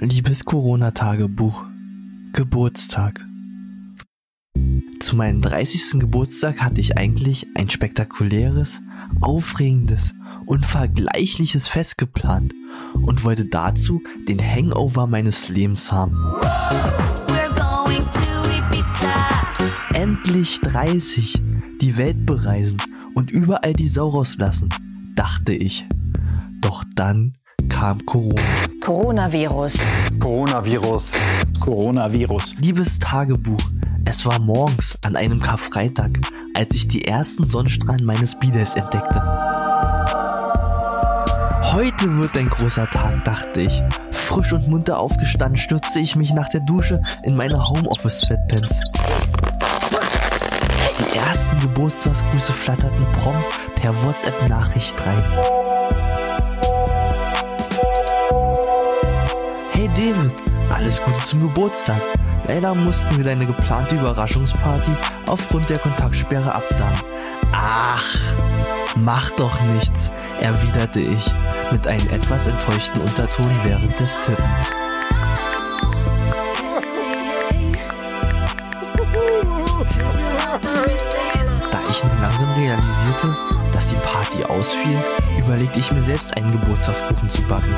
Liebes Corona-Tagebuch. Geburtstag. Zu meinem 30. Geburtstag hatte ich eigentlich ein spektakuläres, aufregendes, unvergleichliches Fest geplant und wollte dazu den Hangover meines Lebens haben. Endlich 30, die Welt bereisen und überall die Sau rauslassen, dachte ich. Doch dann kam Corona. Coronavirus. Coronavirus. Coronavirus. Liebes Tagebuch, es war morgens an einem Karfreitag, als ich die ersten Sonnenstrahlen meines Bides entdeckte. Heute wird ein großer Tag, dachte ich. Frisch und munter aufgestanden, stürzte ich mich nach der Dusche in meine Homeoffice-Sweatpants. Die ersten Geburtstagsgrüße flatterten prompt per WhatsApp-Nachricht rein. Hey David, alles Gute zum Geburtstag. Leider mussten wir deine geplante Überraschungsparty aufgrund der Kontaktsperre absagen. Ach, mach doch nichts, erwiderte ich mit einem etwas enttäuschten Unterton während des Tippens. Ich nun langsam realisierte, dass die Party ausfiel, überlegte ich mir selbst einen Geburtstagskuchen zu backen.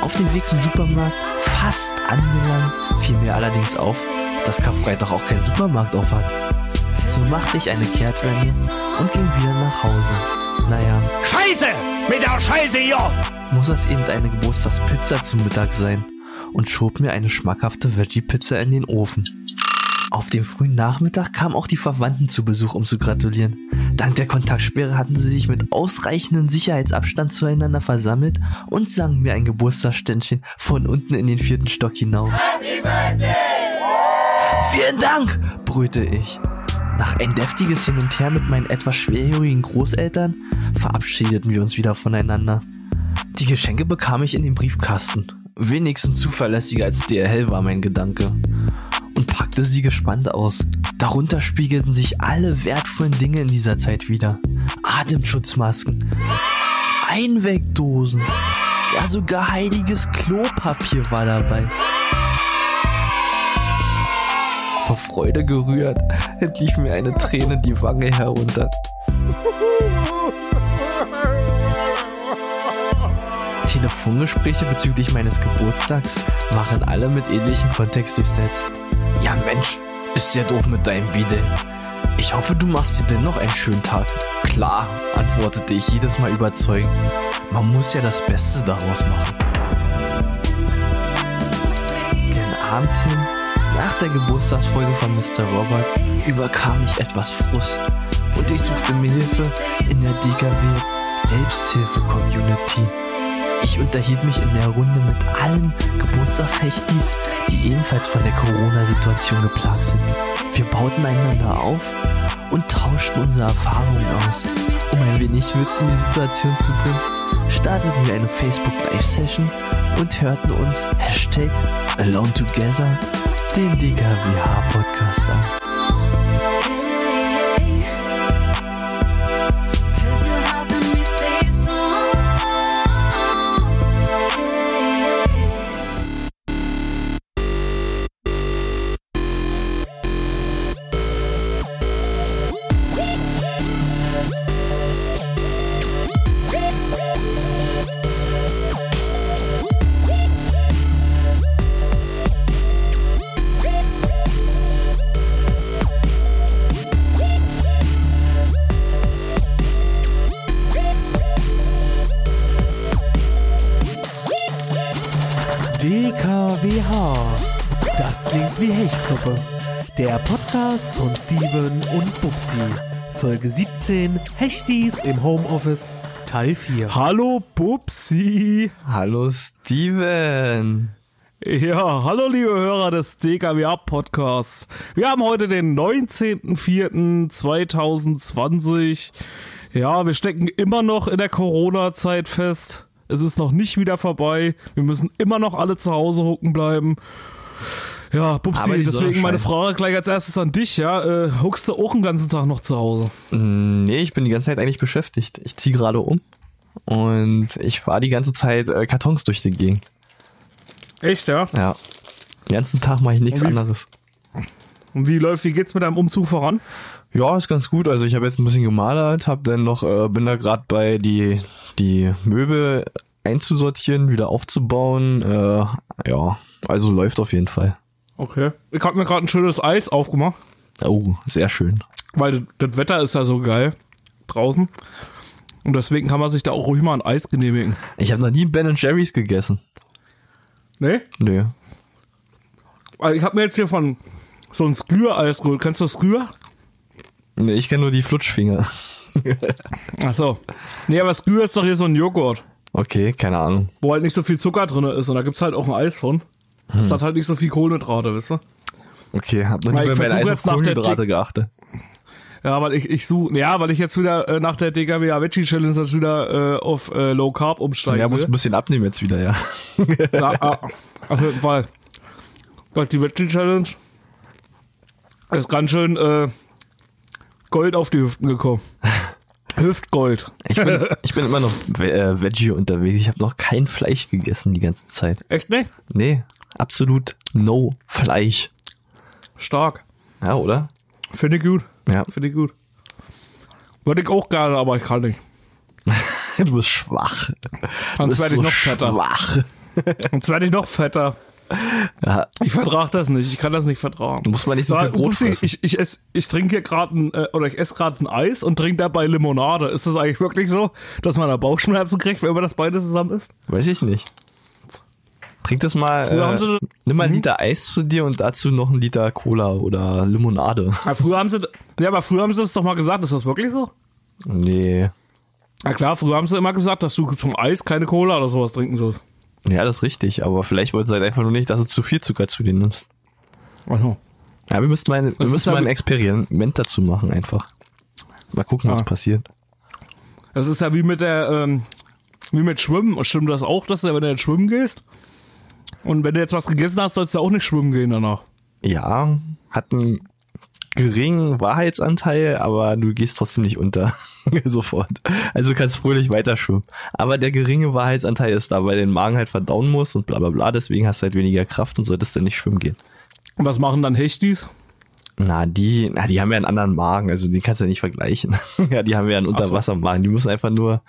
Auf dem Weg zum Supermarkt, fast angelangt, fiel mir allerdings auf, dass Karfreitag auch kein Supermarkt auf hat. So machte ich eine Kehrtwende und ging wieder nach Hause. Naja. Scheiße! Mit der Scheiße hier! Muss das eben eine Geburtstagspizza zum Mittag sein und schob mir eine schmackhafte Veggie-Pizza in den Ofen. Auf dem frühen Nachmittag kamen auch die Verwandten zu Besuch, um zu gratulieren. Dank der Kontaktsperre hatten sie sich mit ausreichendem Sicherheitsabstand zueinander versammelt und sangen mir ein Geburtstagsständchen von unten in den vierten Stock hinauf. Vielen Dank, brüllte ich. Nach ein deftiges Hin und Her mit meinen etwas schwerhörigen Großeltern verabschiedeten wir uns wieder voneinander. Die Geschenke bekam ich in den Briefkasten. Wenigstens zuverlässiger als DRL war mein Gedanke. Und packte sie gespannt aus. Darunter spiegelten sich alle wertvollen Dinge in dieser Zeit wieder. Atemschutzmasken, Einwegdosen, ja sogar heiliges Klopapier war dabei. Vor Freude gerührt, entlief mir eine Träne die Wange herunter. Telefongespräche bezüglich meines Geburtstags waren alle mit ähnlichem Kontext durchsetzt. Ja Mensch, ist ja doof mit deinem Bide. Ich hoffe, du machst dir dennoch einen schönen Tag. Klar, antwortete ich jedes Mal überzeugend. Man muss ja das Beste daraus machen. Gen Abend hin, nach der Geburtstagsfolge von Mr. Robert, überkam mich etwas Frust und ich suchte mir Hilfe in der DKW Selbsthilfe-Community. Ich unterhielt mich in der Runde mit allen Geburtstagshechtis, die ebenfalls von der Corona-Situation geplagt sind. Wir bauten einander auf und tauschten unsere Erfahrungen aus. Um ein wenig Witz in die Situation zu bringen, starteten wir eine Facebook Live-Session und hörten uns Hashtag Alone Together den DKWH Podcast an. DKWH. Das klingt wie Hechtsuppe. Der Podcast von Steven und Bubsi. Folge 17 Hechtis im Homeoffice Teil 4. Hallo Bubsi. Hallo Steven. Ja, hallo liebe Hörer des DKWA Podcasts. Wir haben heute den 19.04.2020. Ja, wir stecken immer noch in der Corona-Zeit fest. Es ist noch nicht wieder vorbei. Wir müssen immer noch alle zu Hause hucken bleiben. Ja, Bubsi, deswegen meine. Frage gleich als erstes an dich, ja. Äh, huckst du auch den ganzen Tag noch zu Hause? Mm, Nee, ich bin die ganze Zeit eigentlich beschäftigt. Ich ziehe gerade um und ich fahre die ganze Zeit äh, Kartons durch die Gegend. Echt, ja? Ja. Den ganzen Tag mache ich nichts anderes. Und wie läuft, wie geht's mit deinem Umzug voran? Ja, ist ganz gut. Also ich habe jetzt ein bisschen gemalert, hab dann noch, äh, bin da gerade bei die die Möbel einzusortieren, wieder aufzubauen. Äh, ja, also läuft auf jeden Fall. Okay. Ich habe mir gerade ein schönes Eis aufgemacht, Oh, sehr schön. weil das Wetter ist ja so geil draußen. Und deswegen kann man sich da auch ruhig mal ein Eis genehmigen. Ich habe noch nie Ben Jerry's gegessen. Ne? Nö. Also ich habe mir jetzt hier von so ein Sklür-Eis geholt. Kennst du Sklür? Nee, ich kenne nur die Flutschfinger. Ach so. Nee, aber Sklür ist doch hier so ein Joghurt, Okay, keine Ahnung. wo halt nicht so viel Zucker drin ist. Und da gibt's halt auch ein Eis von. Das hat halt nicht so viel Kohlenhydrate, weißt du? Okay, hab noch nie bei meinen Eis auf Kohlenhydrate geachtet. Ja, weil ich, ich suche, ja, weil ich jetzt wieder äh, nach der DKW Veggie Challenge jetzt wieder äh, auf äh, Low Carb umsteigen Ja, muss ein bisschen abnehmen jetzt wieder, ja. Ja, ah, auf jeden Fall. Die Veggie Challenge ist ganz schön äh, Gold auf die Hüften gekommen. Hüftgold. Ich bin, ich bin immer noch äh, Veggie unterwegs. Ich habe noch kein Fleisch gegessen die ganze Zeit. Echt nicht? Nee, absolut no Fleisch. Stark. Ja, oder? Finde ich gut. Ja. Finde ich gut. Würde ich auch gerne, aber ich kann nicht. Du bist schwach. Sonst werde ich so noch fetter. schwach. Sonst werde ich noch fetter. Ja, Ich vertrage das nicht. Ich kann das nicht vertragen. muss man nicht so viel Brot Upsi, fressen. ich, ich, ess, ich trinke hier gerade ein, äh, oder ich esse gerade ein Eis und trinke dabei Limonade. Ist das eigentlich wirklich so, dass man da Bauchschmerzen kriegt, wenn man das beide zusammen isst? Weiß ich nicht. Trink das mal. Äh, sie- nimm mal einen Liter Eis zu dir und dazu noch einen Liter Cola oder Limonade. Ja, früher haben sie, ja, aber früher haben sie es doch mal gesagt. Ist das wirklich so? Nee. Ja klar, früher haben sie immer gesagt, dass du zum Eis keine Cola oder sowas trinken sollst. Ja, das ist richtig. Aber vielleicht wollte es halt einfach nur nicht, dass du zu viel Zucker zu dir nimmst. Also, Ja, wir müssten mal, wir müssen ja mal ein Experiment dazu machen, einfach. Mal gucken, was Ah. passiert. das ist ja wie mit der, ähm, wie mit Schwimmen. Und stimmt das auch, dass du, wenn du jetzt schwimmen gehst? Und wenn du jetzt was gegessen hast, sollst du auch nicht schwimmen gehen danach. Ja, hat einen geringen Wahrheitsanteil, aber du gehst trotzdem nicht unter. Sofort. Also du kannst fröhlich weiter schwimmen. Aber der geringe Wahrheitsanteil ist da, weil den Magen halt verdauen muss und bla bla bla, deswegen hast du halt weniger Kraft und solltest dann nicht schwimmen gehen. Und was machen dann Hechtis? Na, die, na, die haben ja einen anderen Magen, also den kannst du ja nicht vergleichen. ja, die haben ja einen Unterwassermagen, die müssen einfach nur,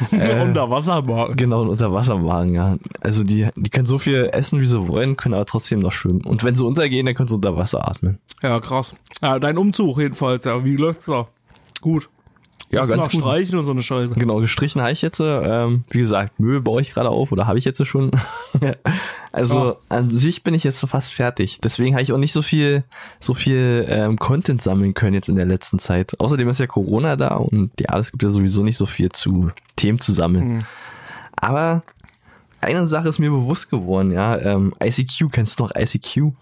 Äh. Unter Wasser machen. genau, einen Unterwassermagen, ja. Also die, die können so viel essen, wie sie wollen, können aber trotzdem noch schwimmen. Und wenn sie untergehen, dann können sie unter Wasser atmen. Ja, krass. Ja, dein Umzug jedenfalls, ja. Wie läuft's da? Gut. Ja, Musst ganz noch gut. streichen und so eine Scheiße. Genau, gestrichen habe ich jetzt. Ähm, wie gesagt, Möbel baue ich gerade auf oder habe ich jetzt schon. also Ja. an sich bin ich jetzt so fast fertig. Deswegen habe ich auch nicht so viel, so viel ähm, Content sammeln können jetzt in der letzten Zeit. Außerdem ist ja Corona da und ja, es gibt ja sowieso nicht so viel zu Themen zu sammeln. Mhm. Aber eine Sache ist mir bewusst geworden, ja. Ähm, ICQ, kennst du noch ICQ?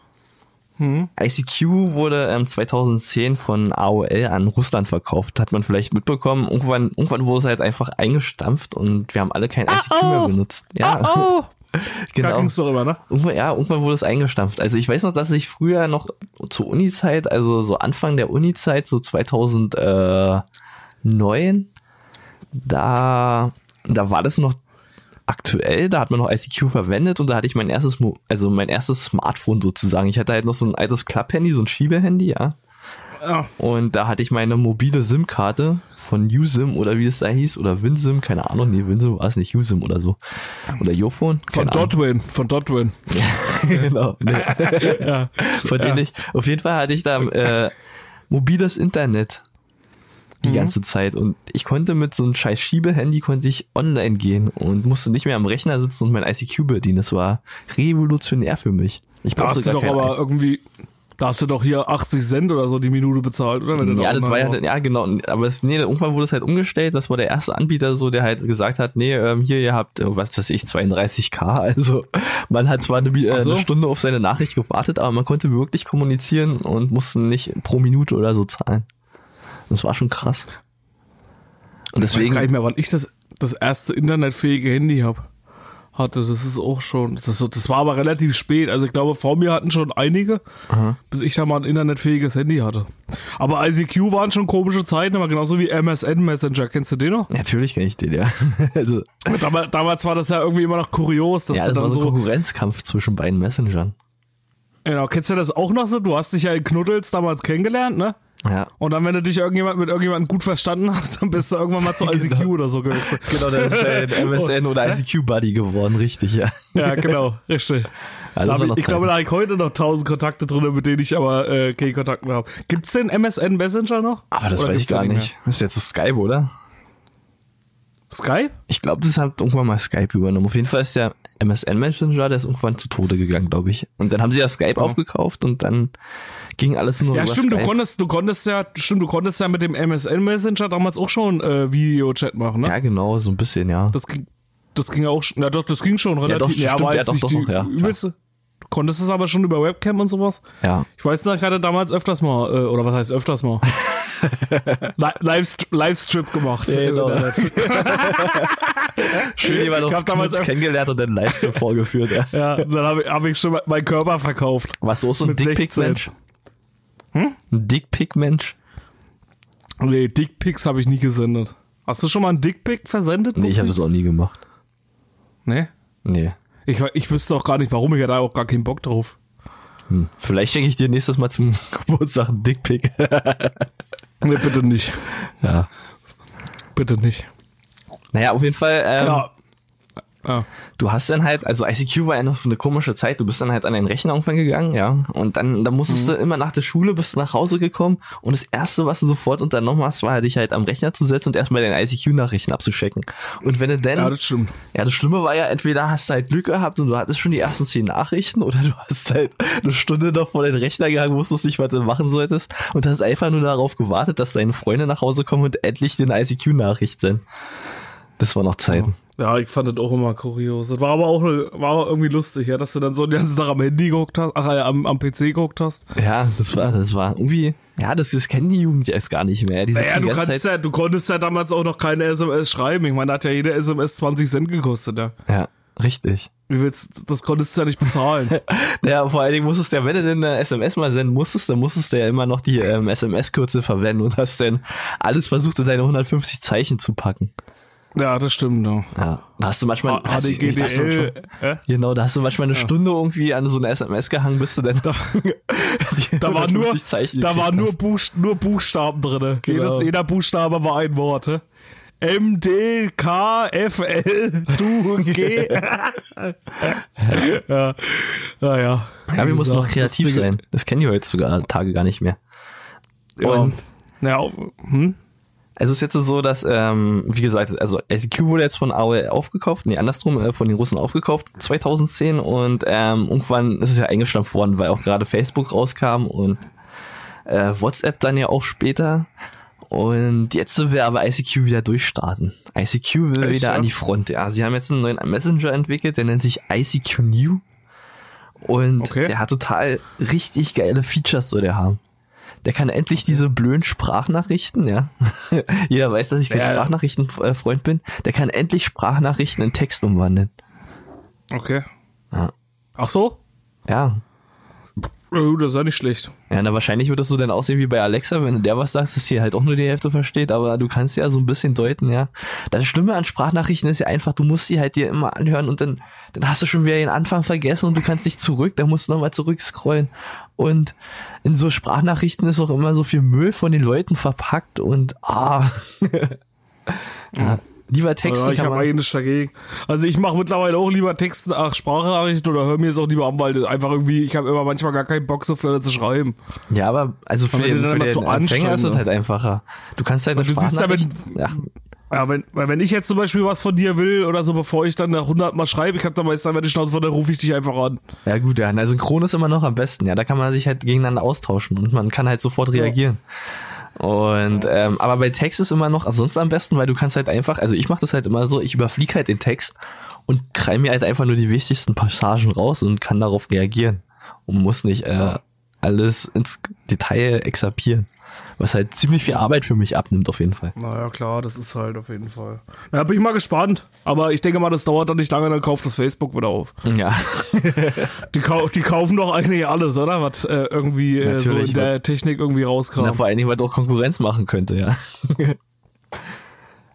Mhm. ICQ wurde ähm, 2010 von AOL an Russland verkauft. Hat man vielleicht mitbekommen. Irgendwann, irgendwann wurde es halt einfach eingestampft und wir haben alle kein ICQ mehr benutzt. Ja, Oh, da genau. immer, ne? Irgendwann, ja, irgendwann wurde es eingestampft. Also ich weiß noch, dass ich früher noch zur Uni-Zeit, also so Anfang der Uni-Zeit, so 2009, da, da war das noch aktuell, da hat man noch ICQ verwendet und da hatte ich mein erstes, Mo also mein erstes Smartphone sozusagen. Ich hatte halt noch so ein altes Klapphandy, so ein Schiebehandy, ja. Ja. Und da hatte ich meine mobile SIM-Karte von Usim oder wie es da hieß, oder WinSim, keine Ahnung, nee, WinSim war es nicht, Usim oder so. Oder Yophone. Von. Dotwin, von Dotwin. genau. Nee. Ja. Von denen ich, auf jeden Fall hatte ich da äh, mobiles Internet die ganze Zeit und ich konnte mit so einem scheiß Schiebehandy konnte ich online gehen und musste nicht mehr am Rechner sitzen und mein ICQ bedienen. Das war revolutionär für mich. Ich Da hast du doch aber irgendwie, da hast du doch hier 80 Cent oder so die Minute bezahlt, oder? Wenn ja, da das war ja, ja genau, aber es, nee, irgendwann wurde es halt umgestellt, das war der erste Anbieter so, der halt gesagt hat, nee, ähm, hier, ihr habt, äh, was weiß ich, 32k, also man hat zwar eine, äh, so. eine Stunde auf seine Nachricht gewartet, aber man konnte wirklich kommunizieren und musste nicht pro Minute oder so zahlen. Das war schon krass. Und Ich weiß gar nicht deswegen, mehr, wann ich das, das erste internetfähige Handy hab, hatte. Das ist auch schon. Das, das war aber relativ spät. Also ich glaube, vor mir hatten schon einige, bis ich da mal ein internetfähiges Handy hatte. Aber ICQ waren schon komische Zeiten, aber genauso wie MSN Messenger. Kennst du den noch? Natürlich kenne ich den, ja. also, Damals, damals war das ja irgendwie immer noch kurios, dass ja, das war so ein. Konkurrenzkampf zwischen beiden Messengern. Genau, kennst du das auch noch so? Du hast dich ja in Knuddels damals kennengelernt, ne? Ja. Und dann, wenn du dich irgendjemand mit irgendjemandem gut verstanden hast, dann bist du irgendwann mal zu ICQ oder so gewechselt. Genau, das ist dein MSN oder ICQ-Buddy geworden, richtig, ja. Ja, genau, richtig. Ja, war ich, ich glaube, da habe ich heute noch tausend Kontakte drin, mit denen ich aber äh, keinen Kontakt mehr habe. Gibt's den MSN Messenger noch? Aber das Oder weiß ich gar nicht. Das ist jetzt Skype, oder? mehr? Skype? Ich glaube, das hat irgendwann mal Skype übernommen. Auf jeden Fall ist der MSN Messenger, der ist irgendwann zu Tode gegangen, glaube ich. Und dann haben sie ja Skype aufgekauft und dann ging alles nur Ja, über stimmt, du Skype. konntest, du konntest ja, stimmt, du konntest ja mit dem MSN Messenger damals auch schon äh, Videochat machen, ne? Ja, genau, so ein bisschen, ja. Das ging, das ging auch, schon- ja doch, das ging schon relativ. doch, stimmt, aber ja, doch, nicht doch, die doch, ja, übelste- Du konntest es aber schon über Webcam und sowas. Ja. Ich weiß noch, ich hatte damals öfters mal, äh, oder was heißt öfters mal? Li- Livest Livestream gemacht. Ja, genau. Schön jemand Ich auf damals kennengelernt und dann Livestream vorgeführt. Ja. Ja, dann habe ich, hab ich schon meinen Körper verkauft. Warst du auch so ein Mit 16. Dickpick-Mensch? Hm? Ein Dickpick-Mensch? Nee, Dickpics habe ich nie gesendet. Hast du schon mal einen Dickpic versendet? Nee, ich habe das auch nie gemacht. Nee? Nee. Ich, ich wüsste auch gar nicht, warum. Ich hatte auch gar keinen Bock drauf. Hm. Vielleicht schenke ich dir nächstes Mal zum Geburtstag einen Dickpick. Nee, bitte nicht. ja. Bitte nicht. Naja, auf jeden Fall, ähm, Ja. Ja. du hast dann halt, also ICQ war ja noch so eine komische Zeit, du bist dann halt an den Rechner irgendwann gegangen, ja, und dann, dann musstest Mhm. du immer nach der Schule, bist du nach Hause gekommen und das erste, was du sofort unternommen hast, war dich halt am Rechner zu setzen und erstmal deine ICQ-Nachrichten abzuchecken. Und wenn du dann, ja, das stimmt. ja, das Schlimme war ja, entweder hast du halt Glück gehabt und du hattest schon die ersten zehn Nachrichten oder du hast halt eine Stunde noch vor den Rechner gegangen, wusstest nicht, was du machen solltest und hast einfach nur darauf gewartet, dass deine Freunde nach Hause kommen und endlich den ICQ-Nachricht sind. Das war noch Zeiten. Ja, ich fand das auch immer kurios. Das war aber auch eine, war irgendwie lustig, ja, dass du dann so den ganzen Tag am Handy geguckt hast, ach, äh, am, am PC geguckt hast. Ja, das war, das war irgendwie, ja, das, das kennen die Jugend jetzt gar nicht mehr. Die Naja, du kannst Zeit, ja, du konntest ja damals auch noch keine SMS schreiben. Ich meine, da hat ja jede SMS 20 Cent gekostet, ja. ja, richtig. Wie willst, das konntest du ja nicht bezahlen. Ja, vor allen Dingen musstest du ja, wenn du denn eine SMS mal senden musstest, dann musstest du ja immer noch die ähm, SMS-Kürze verwenden und hast dann alles versucht, in deine 150 Zeichen zu packen. Ja, das stimmt, ja. Ja, da hast du manchmal, Ah, ich nicht, da hast du äh? genau, da hast du manchmal eine Stunde irgendwie an so eine SMS gehangen, bis du dann die Da war nur, 150 Zeichen da gekriegt war nur. Buchst nur Buchstaben drin. Genau. Jedes, jeder Buchstabe war ein Wort. hä? M, D, K, F, L, du, G. ja, naja. Ja, wir mussten noch kreativ sein. Das kennen die heutzutage gar nicht mehr. Ja. Und- ja, hm? Also es ist jetzt so, dass, ähm, wie gesagt, also SEQ wurde jetzt von AOL aufgekauft, nee, andersrum, äh, von den Russen aufgekauft, 2010 und ähm, irgendwann ist es ja eingestampft worden, weil auch gerade Facebook rauskam und äh, WhatsApp dann ja auch später. Und jetzt will aber ICQ wieder durchstarten. ICQ will Echt, wieder an die Front. Ja, sie haben jetzt einen neuen Messenger entwickelt, der nennt sich ICQ New. Und Okay. der hat total richtig geile Features, soll der haben. Der kann endlich diese blöden Sprachnachrichten, ja. Jeder weiß, dass ich kein Ja. Sprachnachrichtenfreund bin. Der kann endlich Sprachnachrichten in Text umwandeln. Okay. Ja. Ach so? Ja. Oh, das ist ja nicht schlecht. Ja, na wahrscheinlich wird das so dann aussehen wie bei Alexa, wenn du der was sagst, dass sie halt auch nur die Hälfte versteht, aber du kannst ja so ein bisschen deuten, ja. Das Schlimme an Sprachnachrichten ist ja einfach, du musst sie halt dir immer anhören und dann, dann hast du schon wieder den Anfang vergessen und du kannst nicht zurück, dann musst du nochmal zurückscrollen. Und in so Sprachnachrichten ist auch immer so viel Müll von den Leuten verpackt und ah. ja, lieber Texten Ja, ich habe man, eigentlich nichts dagegen. Also ich mache mittlerweile auch lieber Texten, ach, Sprachnachrichten oder höre mir es auch lieber an, weil das einfach irgendwie, ich habe immer manchmal gar keinen Bock so für zu schreiben. Ja, aber also für den, die für den zu Empfänger ist es anstrengend, halt einfacher. Du kannst halt eine du siehst ja, wenn- Ja, weil wenn ich jetzt zum Beispiel was von dir will oder so, bevor ich dann 100 Mal schreibe, ich habe dann meistens, wenn ich Schnauze von, dann rufe ich dich einfach an. Ja gut, ja, na, synchron ist immer noch am besten. Ja, da kann man sich halt gegeneinander austauschen und man kann halt sofort reagieren. Und ähm, aber bei Text ist immer noch sonst am besten, weil du kannst halt einfach, also ich mache das halt immer so, ich überfliege halt den Text und krei mir halt einfach nur die wichtigsten Passagen raus und kann darauf reagieren und muss nicht äh, alles ins Detail exapieren. Was halt ziemlich viel Arbeit für mich abnimmt, auf jeden Fall. Naja, klar, das ist halt auf jeden Fall. Na, bin ich mal gespannt. Aber ich denke mal, das dauert dann nicht lange, dann kauft das Facebook wieder auf. Ja. Die, kau die kaufen doch eigentlich alles, oder? Was äh, irgendwie äh, so in der Technik irgendwie rauskam. Na, vor allen Dingen, weil doch Konkurrenz machen könnte, ja.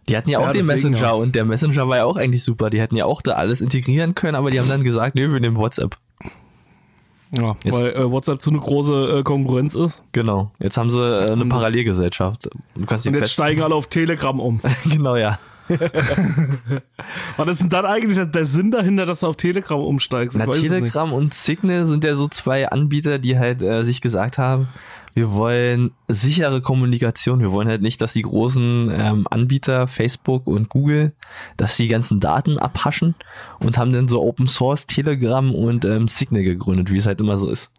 Die hatten ja auch Ja, den deswegen, Messenger ja. und der Messenger war ja auch eigentlich super. Die hätten ja auch da alles integrieren können, aber die haben dann gesagt, nö, wir nehmen WhatsApp. Ja, Jetzt- weil äh, WhatsApp zu eine große äh, Konkurrenz ist. Genau. Jetzt haben sie äh, eine Parallelgesellschaft. Du kannst Und jetzt fest steigen alle auf Telegram um. Genau, ja. Was ist denn dann eigentlich der- Sinn dahinter, dass du auf Telegram umsteigst? Na. Telegram und Signal sind ja so zwei Anbieter, die halt äh, sich gesagt haben, wir wollen sichere Kommunikation. Wir wollen halt nicht, dass die großen ähm, Anbieter, Facebook und Google, dass die ganzen Daten abhaschen und haben dann so Open Source Telegram und ähm, Signal gegründet, wie es halt immer so ist.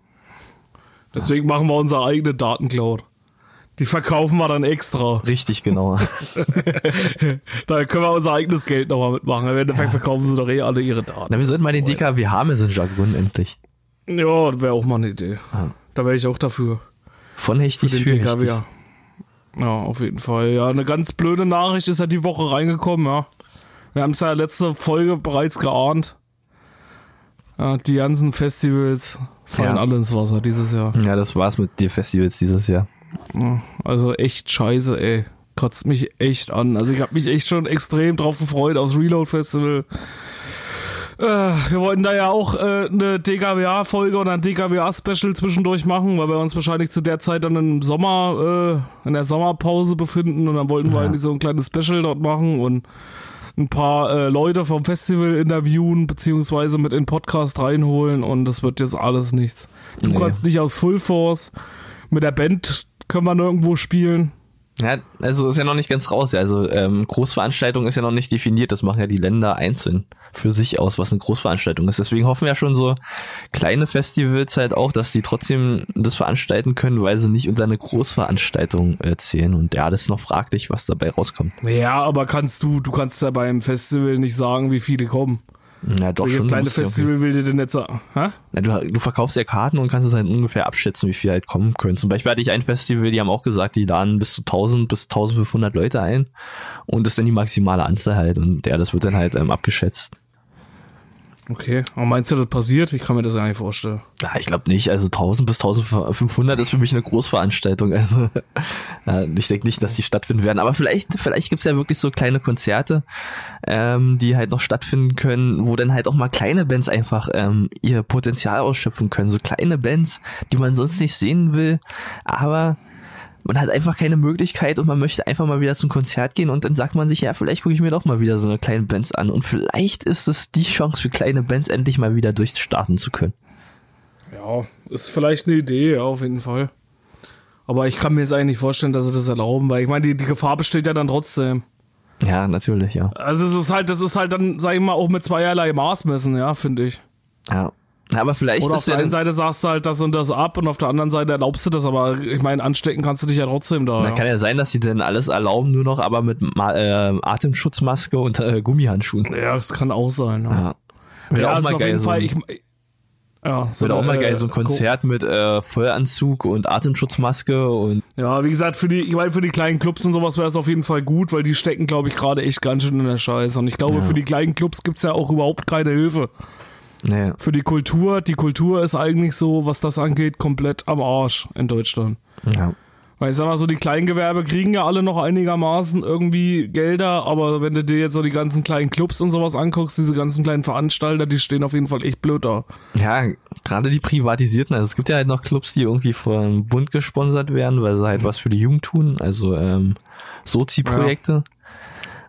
Deswegen machen wir unsere eigene Datencloud. Die verkaufen wir dann extra. Richtig, genau. Da können wir unser eigenes Geld nochmal mitmachen. Im Endeffekt verkaufen sie doch eh alle ihre Daten. Na, wir sollten mal den DKWH Messenger gründen, endlich. Ja, das wäre auch mal eine Idee. Da wäre ich auch dafür. Von Hechtis den für TKW. Hechtis. Ja, auf jeden Fall. Ja, eine ganz blöde Nachricht ist ja die Woche reingekommen, ja. Wir haben es ja letzte Folge bereits geahnt. Ja, die ganzen Festivals fallen Ja. alle ins Wasser dieses Jahr. Ja, das war's mit den Festivals dieses Jahr. Ja, Also echt scheiße, ey. Kotzt mich echt an. Also ich habe mich echt schon extrem drauf gefreut aufs Reload Festival. Äh, wir wollten da ja auch äh, eine DKWA-Folge oder ein DKWA-Special zwischendurch machen, weil wir uns wahrscheinlich zu der Zeit dann im Sommer, äh, in der Sommerpause befinden und dann wollten wir Ja. eigentlich so ein kleines Special dort machen und ein paar äh, Leute vom Festival interviewen, beziehungsweise mit in den Podcast reinholen und das wird jetzt alles nichts. Du Nee. kannst nicht aus Full Force, mit der Band können wir nirgendwo spielen. Ja, also ist ja noch nicht ganz raus. Ja. Also ähm, Großveranstaltung ist ja noch nicht definiert. Das machen ja die Länder einzeln für sich aus, was eine Großveranstaltung ist. Deswegen hoffen wir schon so kleine Festivals halt auch, dass die trotzdem das veranstalten können, weil sie nicht unter eine Großveranstaltung äh, zählen. Und ja, das ist noch fraglich, was dabei rauskommt. Ja, aber kannst du, du kannst ja beim Festival nicht sagen, wie viele kommen. Ja, doch Welches schon. kleine du ja Festival will dir denn jetzt? Hä? Na, du, du verkaufst ja Karten und kannst es halt ungefähr abschätzen, wie viel halt kommen können. Zum Beispiel hatte ich ein Festival, die haben auch gesagt, die laden bis zu 1000 bis 1500 Leute ein und das ist dann die maximale Anzahl halt und ja, das wird dann halt ähm, abgeschätzt. Okay, aber meinst du, das passiert? Ich kann mir das ja nicht vorstellen. Ja, ich glaube nicht, also 1000 bis 1500 ist für mich eine Großveranstaltung, also ja, ich denke nicht, dass die stattfinden werden, aber vielleicht, vielleicht gibt's ja wirklich so kleine Konzerte, ähm, die halt noch stattfinden können, wo dann halt auch mal kleine Bands einfach ähm, ihr Potenzial ausschöpfen können, so kleine Bands, die man sonst nicht sehen will, aber man hat einfach keine Möglichkeit und man möchte einfach mal wieder zum Konzert gehen und dann sagt man sich, ja, vielleicht gucke ich mir doch mal wieder so eine kleine Bands an und vielleicht ist es die Chance für kleine Bands endlich mal wieder durchstarten zu können. Ja, ist vielleicht eine Idee, ja, auf jeden Fall. Aber ich kann mir jetzt eigentlich nicht vorstellen, dass sie das erlauben, weil ich meine, die, die Gefahr besteht ja dann trotzdem. Ja, natürlich, ja. Also es ist halt, das ist halt dann, sag ich mal, auch mit zweierlei Maß messen, ja, finde ich. Ja. Aber vielleicht Oder auf der einen Seite sagst du halt das und das ab und auf der anderen Seite erlaubst du das, aber ich meine, anstecken kannst du dich ja trotzdem da. na, Ja. kann ja sein, dass sie denn alles erlauben, nur noch aber mit äh, Atemschutzmaske und äh, Gummihandschuhen. ja, das kann auch sein. Ja. Ja. Wäre Ja, auch mal auf geil, Fall, ein, ich, ja, so wäre auch mal geil, so ein äh, Konzert mit äh, Vollanzug und Atemschutzmaske und Ja, wie gesagt, für die, ich meine, für die kleinen Clubs und sowas wäre es auf jeden Fall gut, weil die stecken, glaube ich, gerade echt ganz schön in der Scheiße. Und ich glaube, Ja. für die kleinen Clubs gibt's ja auch überhaupt keine Hilfe. Nee. Für die Kultur, die Kultur ist eigentlich so, was das angeht, komplett am Arsch in Deutschland. Ja. Weil ich sag mal so, die Kleingewerbe kriegen ja alle noch einigermaßen irgendwie Gelder, aber wenn du dir jetzt so die ganzen kleinen Clubs und sowas anguckst, diese ganzen kleinen Veranstalter, die stehen auf jeden Fall echt blöd da. Ja, gerade die privatisierten, also es gibt ja halt noch Clubs, die irgendwie vom Bund gesponsert werden, weil sie halt was für die Jugend tun, also ähm, Sozi-Projekte.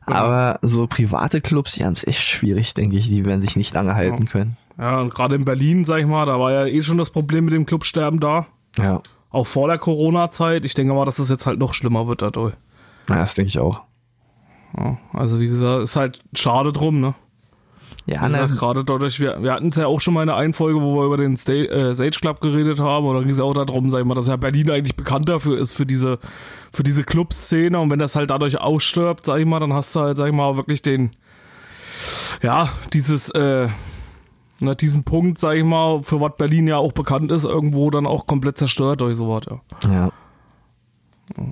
Aber so private Clubs, die haben es echt schwierig, denke ich. Die werden sich nicht lange halten können. Ja, und gerade in Berlin, sag ich mal, da war ja eh schon das Problem mit dem Clubsterben da. Ja, Auch vor der Corona-Zeit. Ich denke mal, dass es jetzt halt noch schlimmer wird dadurch. ja das denke ich auch. Ja, also wie gesagt, ist halt schade drum, ne? Ja, ne, gerade dadurch, wir, wir hatten es ja auch schon mal in einer Einfolge, wo wir über den Sta äh, Sage Club geredet haben, und da ging es ja auch darum, sag ich mal, dass ja Berlin eigentlich bekannt dafür ist, für diese, für diese Clubszene, und wenn das halt dadurch ausstirbt, sag ich mal, dann hast du halt, sag ich mal, wirklich den, ja, dieses, äh, ne, diesen Punkt, sag ich mal, für was Berlin ja auch bekannt ist, irgendwo dann auch komplett zerstört durch sowas, ja. ja.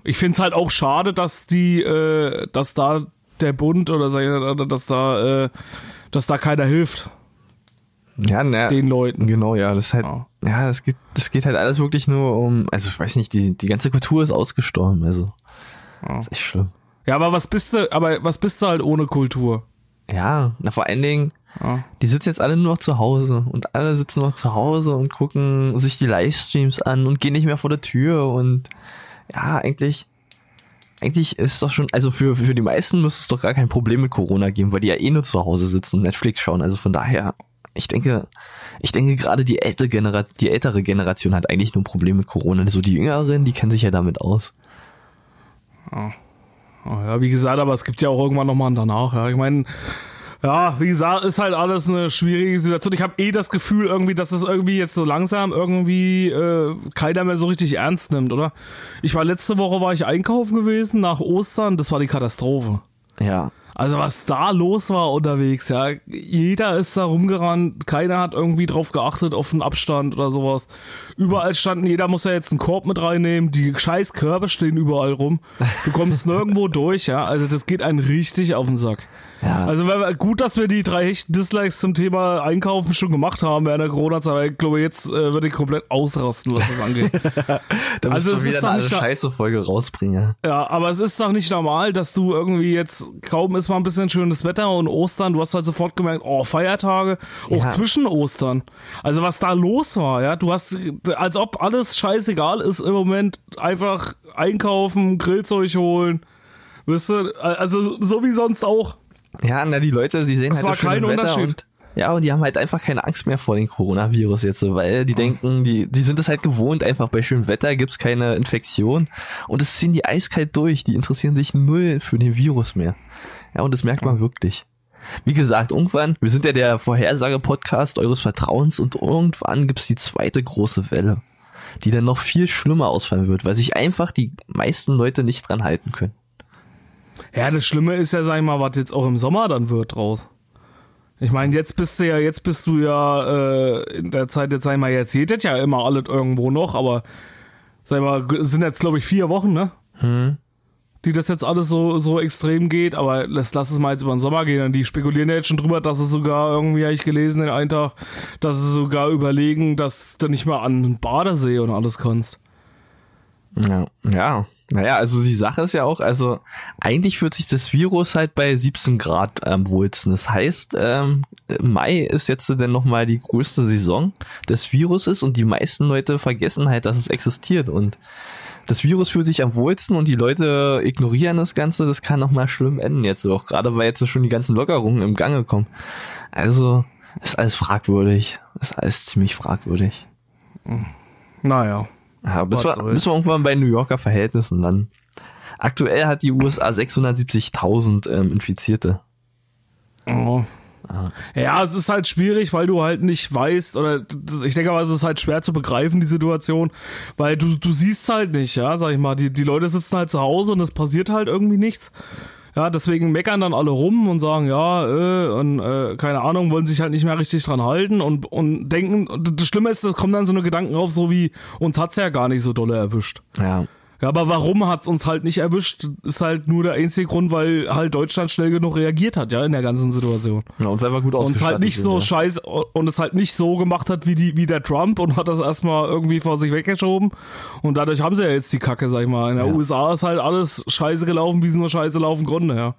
Ich finde es halt auch schade, dass die, äh, dass da der Bund oder sag ich, dass da, äh, dass da keiner hilft Ja, ne, den Leuten. genau, ja, das ist halt, Ja. ja, das geht, das geht halt alles wirklich nur um, also ich weiß nicht, die, die ganze Kultur ist ausgestorben, also. Ja. Das ist echt schlimm. Ja, aber was bist du, aber was bist du halt ohne Kultur? Ja, na vor allen Dingen, Ja. die sitzen jetzt alle nur noch zu Hause und alle sitzen noch zu Hause und gucken sich die Livestreams an und gehen nicht mehr vor der Tür und ja, eigentlich, eigentlich ist doch schon, also für, für die meisten müsste es doch gar kein Problem mit Corona geben, weil die ja eh nur zu Hause sitzen und Netflix schauen. Also von daher, ich denke, ich denke gerade die ältere Generation, die ältere Generation hat eigentlich nur ein Problem mit Corona. So die Jüngeren, die kennen sich ja damit aus. Oh, ja, wie gesagt, aber es gibt ja auch irgendwann nochmal danach. Ja, ich meine, ja, wie gesagt, ist halt alles eine schwierige Situation. Ich habe eh das Gefühl irgendwie, dass es irgendwie jetzt so langsam irgendwie äh, keiner mehr so richtig ernst nimmt, oder? Ich war letzte Woche war ich einkaufen gewesen nach Ostern, das war die Katastrophe. Ja, Also was da los war unterwegs, ja. Jeder ist da rumgerannt, keiner hat irgendwie drauf geachtet auf den Abstand oder sowas. Überall standen, jeder muss ja jetzt einen Korb mit reinnehmen, die scheiß Körbe stehen überall rum. Du kommst nirgendwo durch, ja. Also das geht einen richtig auf den Sack. Ja. Also gut, dass wir die drei echten Dislikes zum Thema Einkaufen schon gemacht haben während der Corona-Zeit, aber ich glaube, jetzt äh, würde ich komplett ausrasten, was das angeht. da also du wieder eine scheiße Folge rausbringen. Ja, aber es ist doch nicht normal, dass du irgendwie jetzt, kaum ist mal ein bisschen schönes Wetter und Ostern, du hast halt sofort gemerkt, oh, Feiertage, auch Ja. zwischen Ostern. Also was da los war, ja, du hast, als ob alles scheißegal ist im Moment, einfach einkaufen, Grillzeug holen, wisst du, also so wie sonst auch. Ja, na, die Leute, die sehen Es halt war das kein Wetter Unterschied. Und, ja, und die haben halt einfach keine Angst mehr vor dem Coronavirus jetzt, weil die denken, die, die sind es halt gewohnt, einfach bei schönem Wetter gibt's keine Infektion und es ziehen die eiskalt durch, die interessieren sich null für den Virus mehr. Ja, und das merkt man wirklich. Wie gesagt, irgendwann, wir sind ja der Vorhersage-Podcast eures Vertrauens und irgendwann gibt's die zweite große Welle, die dann noch viel schlimmer ausfallen wird, weil sich einfach die meisten Leute nicht dran halten können. Ja, das Schlimme ist ja, sag ich mal, was jetzt auch im Sommer dann wird draus. Ich meine, jetzt bist du ja, jetzt bist du ja äh, in der Zeit, jetzt sag ich mal, jetzt geht das ja immer alles irgendwo noch, aber sag ich mal, es sind jetzt glaube ich vier Wochen, ne? Hm. Die das jetzt alles so, so extrem geht, aber lass, lass es mal jetzt über den Sommer gehen. Und die spekulieren ja jetzt schon drüber, dass es sogar irgendwie, habe ich gelesen, den einen Tag, dass sie sogar überlegen, dass du nicht mal an den Badesee und alles kannst. Ja, ja. Naja, also die Sache ist ja auch, also eigentlich fühlt sich das Virus halt bei 17 Grad am wohlsten. Das heißt, ähm, Mai ist jetzt dann nochmal die größte Saison des Viruses und die meisten Leute vergessen halt, dass es existiert und das Virus fühlt sich am wohlsten und die Leute ignorieren das Ganze. Das kann nochmal schlimm enden jetzt auch, gerade weil jetzt schon die ganzen Lockerungen im Gange kommen. Also, ist alles fragwürdig. Ist alles ziemlich fragwürdig. Naja. Ja, bis Was wir, bis wir irgendwann bei New Yorker Verhältnissen dann. Aktuell hat die USA 670.000 ähm, Infizierte. Oh. Ja, es ist halt schwierig, weil du halt nicht weißt, oder ich denke aber, es ist halt schwer zu begreifen, die Situation, weil du, du siehst halt nicht, ja, sag ich mal, die, die Leute sitzen halt zu Hause und es passiert halt irgendwie nichts. Ja, deswegen meckern dann alle rum und sagen, ja, äh, und äh, keine Ahnung, wollen sich halt nicht mehr richtig dran halten und, und denken, und das Schlimme ist, es kommen dann so eine Gedanken auf, so wie, uns hat's ja gar nicht so dolle erwischt. Ja. Ja, aber warum hat's uns halt nicht erwischt, ist halt nur der einzige Grund, weil halt Deutschland schnell genug reagiert hat, ja, in der ganzen Situation. ja und weil wir gut Und es ausgestattet halt nicht sind, so ja. scheiße und es halt nicht so gemacht hat wie die wie der Trump und hat das erstmal irgendwie vor sich weggeschoben und dadurch haben sie ja jetzt die Kacke, sag ich mal. In der Ja. USA ist halt alles scheiße gelaufen, wie es nur scheiße laufen konnte, ja.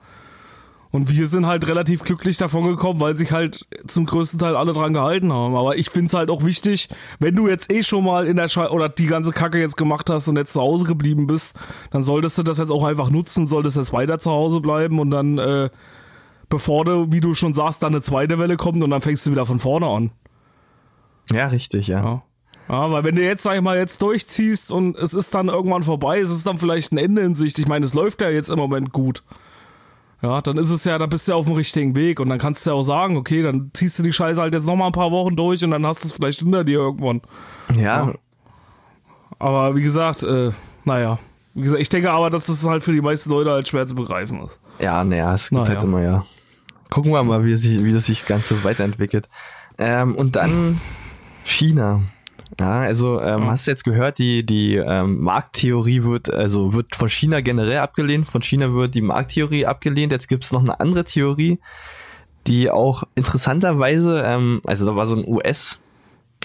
Und wir sind halt relativ glücklich davon gekommen, weil sich halt zum größten Teil alle dran gehalten haben. Aber ich find's halt auch wichtig, wenn du jetzt eh schon mal in der Schei oder die ganze Kacke jetzt gemacht hast und jetzt zu Hause geblieben bist, dann solltest du das jetzt auch einfach nutzen, solltest jetzt weiter zu Hause bleiben und dann, äh, bevor du, wie du schon sagst, dann eine zweite Welle kommt und dann fängst du wieder von vorne an. Ja, richtig, ja. Ja. Ja, weil wenn du jetzt, sag ich mal, jetzt durchziehst und es ist dann irgendwann vorbei, es ist dann vielleicht ein Ende in Sicht. Ich meine, es läuft ja jetzt im Moment gut. Ja, dann ist es ja, dann bist du ja auf dem richtigen Weg und dann kannst du ja auch sagen, okay, dann ziehst du die Scheiße halt jetzt nochmal ein paar Wochen durch und dann hast du es vielleicht hinter dir irgendwann. Ja, Aber wie gesagt, äh, naja. Wie gesagt, ich denke aber, dass das halt für die meisten Leute halt schwer zu begreifen ist. ja, naja, es gibt Na halt ja. immer, ja. Gucken wir mal, wie sich, wie das sich Ganze weiterentwickelt. Ähm, und dann China. Ja, also ähm, Ja. hast du jetzt gehört, die, die ähm, Markttheorie wird, also wird von China generell abgelehnt, von China wird die Markttheorie abgelehnt. Jetzt gibt's noch eine andere Theorie, die auch interessanterweise, ähm, also da war so ein US,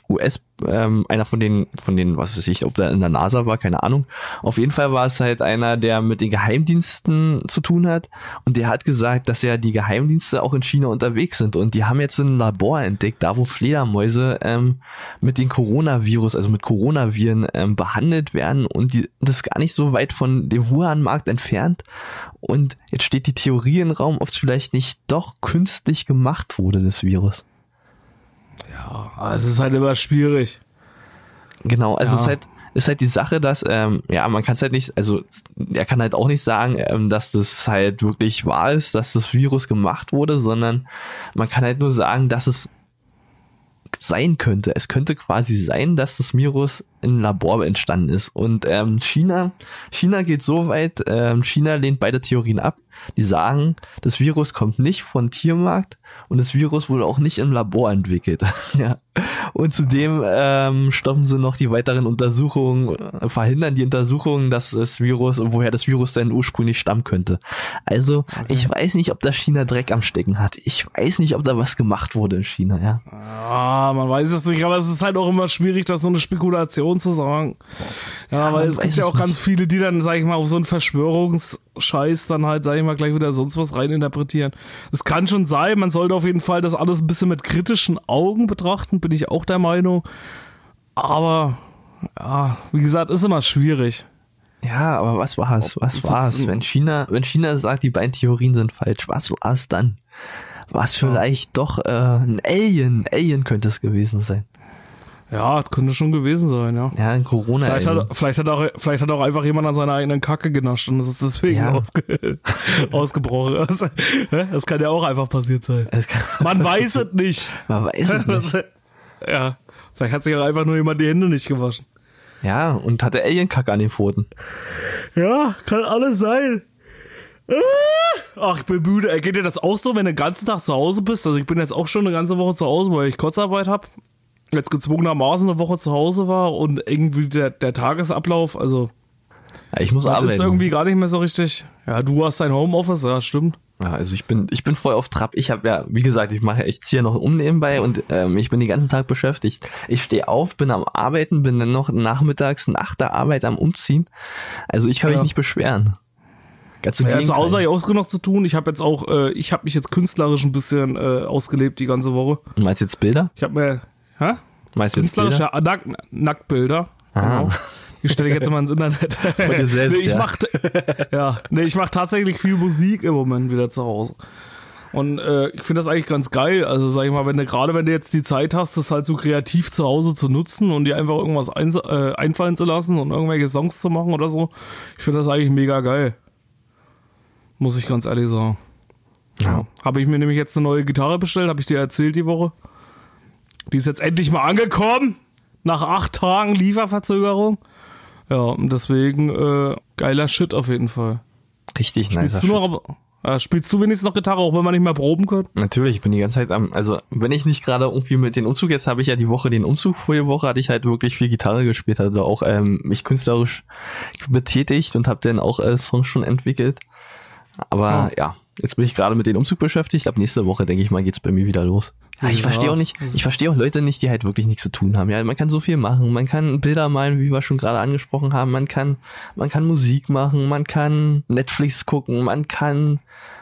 US, ähm, einer von den, von den, was weiß ich, ob der in der NASA war, keine Ahnung. Auf jeden Fall war es halt einer, der mit den Geheimdiensten zu tun hat. Und der hat gesagt, dass ja die Geheimdienste auch in China unterwegs sind. Und die haben jetzt ein Labor entdeckt, da wo Fledermäuse ähm, mit den Coronavirus, also mit Coronaviren ähm, behandelt werden. Und die, das ist gar nicht so weit von dem Wuhan-Markt entfernt. Und jetzt steht die Theorie im Raum, ob es vielleicht nicht doch künstlich gemacht wurde, das Virus. Ja, aber es ist halt immer schwierig. Genau, also Ja. es ist halt, ist halt die Sache, dass, ähm, ja, man kann es halt nicht, also er kann halt auch nicht sagen, ähm, dass das halt wirklich wahr ist, dass das Virus gemacht wurde, sondern man kann halt nur sagen, dass es sein könnte. Es könnte quasi sein, dass das Virus im Labor entstanden ist. Und ähm, China, China geht so weit, ähm, China lehnt beide Theorien ab. Die sagen, das Virus kommt nicht von Tiermarkt und das Virus wurde auch nicht im Labor entwickelt. ja. Und zudem ähm, stoppen sie noch die weiteren Untersuchungen, äh, verhindern die Untersuchungen, dass das Virus, woher das Virus denn ursprünglich stammen könnte. Also, ich weiß nicht, ob da China Dreck am Stecken hat. Ich weiß nicht, ob da was gemacht wurde in China, ja. Ah, man weiß es nicht, aber es ist halt auch immer schwierig, das nur eine Spekulation zu sagen. Ja, weil man es gibt ja auch ganz nicht. viele, die dann, sag ich mal, auf so einen Verschwörungsscheiß dann halt, sag ich mal, gleich wieder sonst was reininterpretieren. Es kann schon sein, man sollte auf jeden Fall das alles ein bisschen mit kritischen Augen betrachten, bin ich auch der Meinung. Aber, ja, wie gesagt, ist immer schwierig. Ja, aber was war's? Was war's? Wenn China, wenn China sagt, die beiden Theorien sind falsch, was war's dann? Was vielleicht doch äh, ein Alien, ein Alien könnte es gewesen sein. Ja, das könnte schon gewesen sein, ja. Ja, ein corona Vielleicht hat, vielleicht, hat auch, vielleicht hat auch einfach jemand an seiner eigenen Kacke genascht und es ist deswegen Ja. ausge, ausgebrochen. Das, das kann ja auch einfach passiert sein. Man weiß es nicht. Man weiß es nicht. Ja, vielleicht hat sich auch einfach nur jemand die Hände nicht gewaschen. Ja, und hatte Alienkacke an den Pfoten. Ja, kann alles sein. Ah! Ach, ich bin müde. Geht dir das auch so, wenn du den ganzen Tag zu Hause bist? Also ich bin jetzt auch schon eine ganze Woche zu Hause, weil ich Kurzarbeit habe. Jetzt gezwungenermaßen eine Woche zu Hause war und irgendwie der, der Tagesablauf, also Ja, ich muss das arbeiten. ist irgendwie gar nicht mehr so richtig. Ja, du hast dein Homeoffice, ja, stimmt. Ja, also ich bin, ich bin voll auf Trab. Ich habe ja, wie gesagt, ich mache, ich ziehe noch um nebenbei und ähm, ich bin den ganzen Tag beschäftigt. Ich stehe auf, bin am Arbeiten, bin dann noch nachmittags nach der Arbeit am Umziehen. Also ich kann mich Ja. nicht beschweren. Ganz im Ja, zu. Hause habe ich auch genug zu tun. Ich habe jetzt auch, äh, ich habe mich jetzt künstlerisch ein bisschen äh, ausgelebt die ganze Woche. Meinst du jetzt Bilder? Ich habe mir, hä? Meinst du jetzt Bilder? Nack, Nacktbilder. Ah. Genau. Die stelle ich jetzt immer ins Internet. Von dir selbst, nee, ich ja. mach, ja, nee, ich mache tatsächlich viel Musik im Moment wieder zu Hause. Und äh, ich finde das eigentlich ganz geil. Also sag ich mal, wenn du gerade wenn du jetzt die Zeit hast, das halt so kreativ zu Hause zu nutzen und dir einfach irgendwas ein, äh, einfallen zu lassen und irgendwelche Songs zu machen oder so, ich finde das eigentlich mega geil. Muss ich ganz ehrlich sagen. Ja. Habe ich mir nämlich jetzt eine neue Gitarre bestellt, habe ich dir erzählt die Woche. Die ist jetzt endlich mal angekommen. Nach acht Tagen Lieferverzögerung. Ja, und deswegen äh, geiler Shit auf jeden Fall. Richtig nice. Äh, spielst du wenigstens noch Gitarre, auch wenn man nicht mehr proben kann? Natürlich, ich bin die ganze Zeit am, also wenn ich nicht gerade irgendwie mit den Umzug, jetzt habe ich ja die Woche den Umzug, vorige Woche hatte ich halt wirklich viel Gitarre gespielt, also auch ähm, mich künstlerisch betätigt und habe dann auch äh, Songs schon entwickelt. Aber Ah. ja, jetzt bin ich gerade mit dem Umzug beschäftigt, ab nächste Woche, denke ich mal, geht's bei mir wieder los. Ja, ich verstehe auch nicht, ich verstehe auch Leute nicht, die halt wirklich nichts zu tun haben. Ja, man kann so viel machen, man kann Bilder malen, wie wir schon gerade angesprochen haben, man kann, man kann Musik machen, man kann Netflix gucken, man kann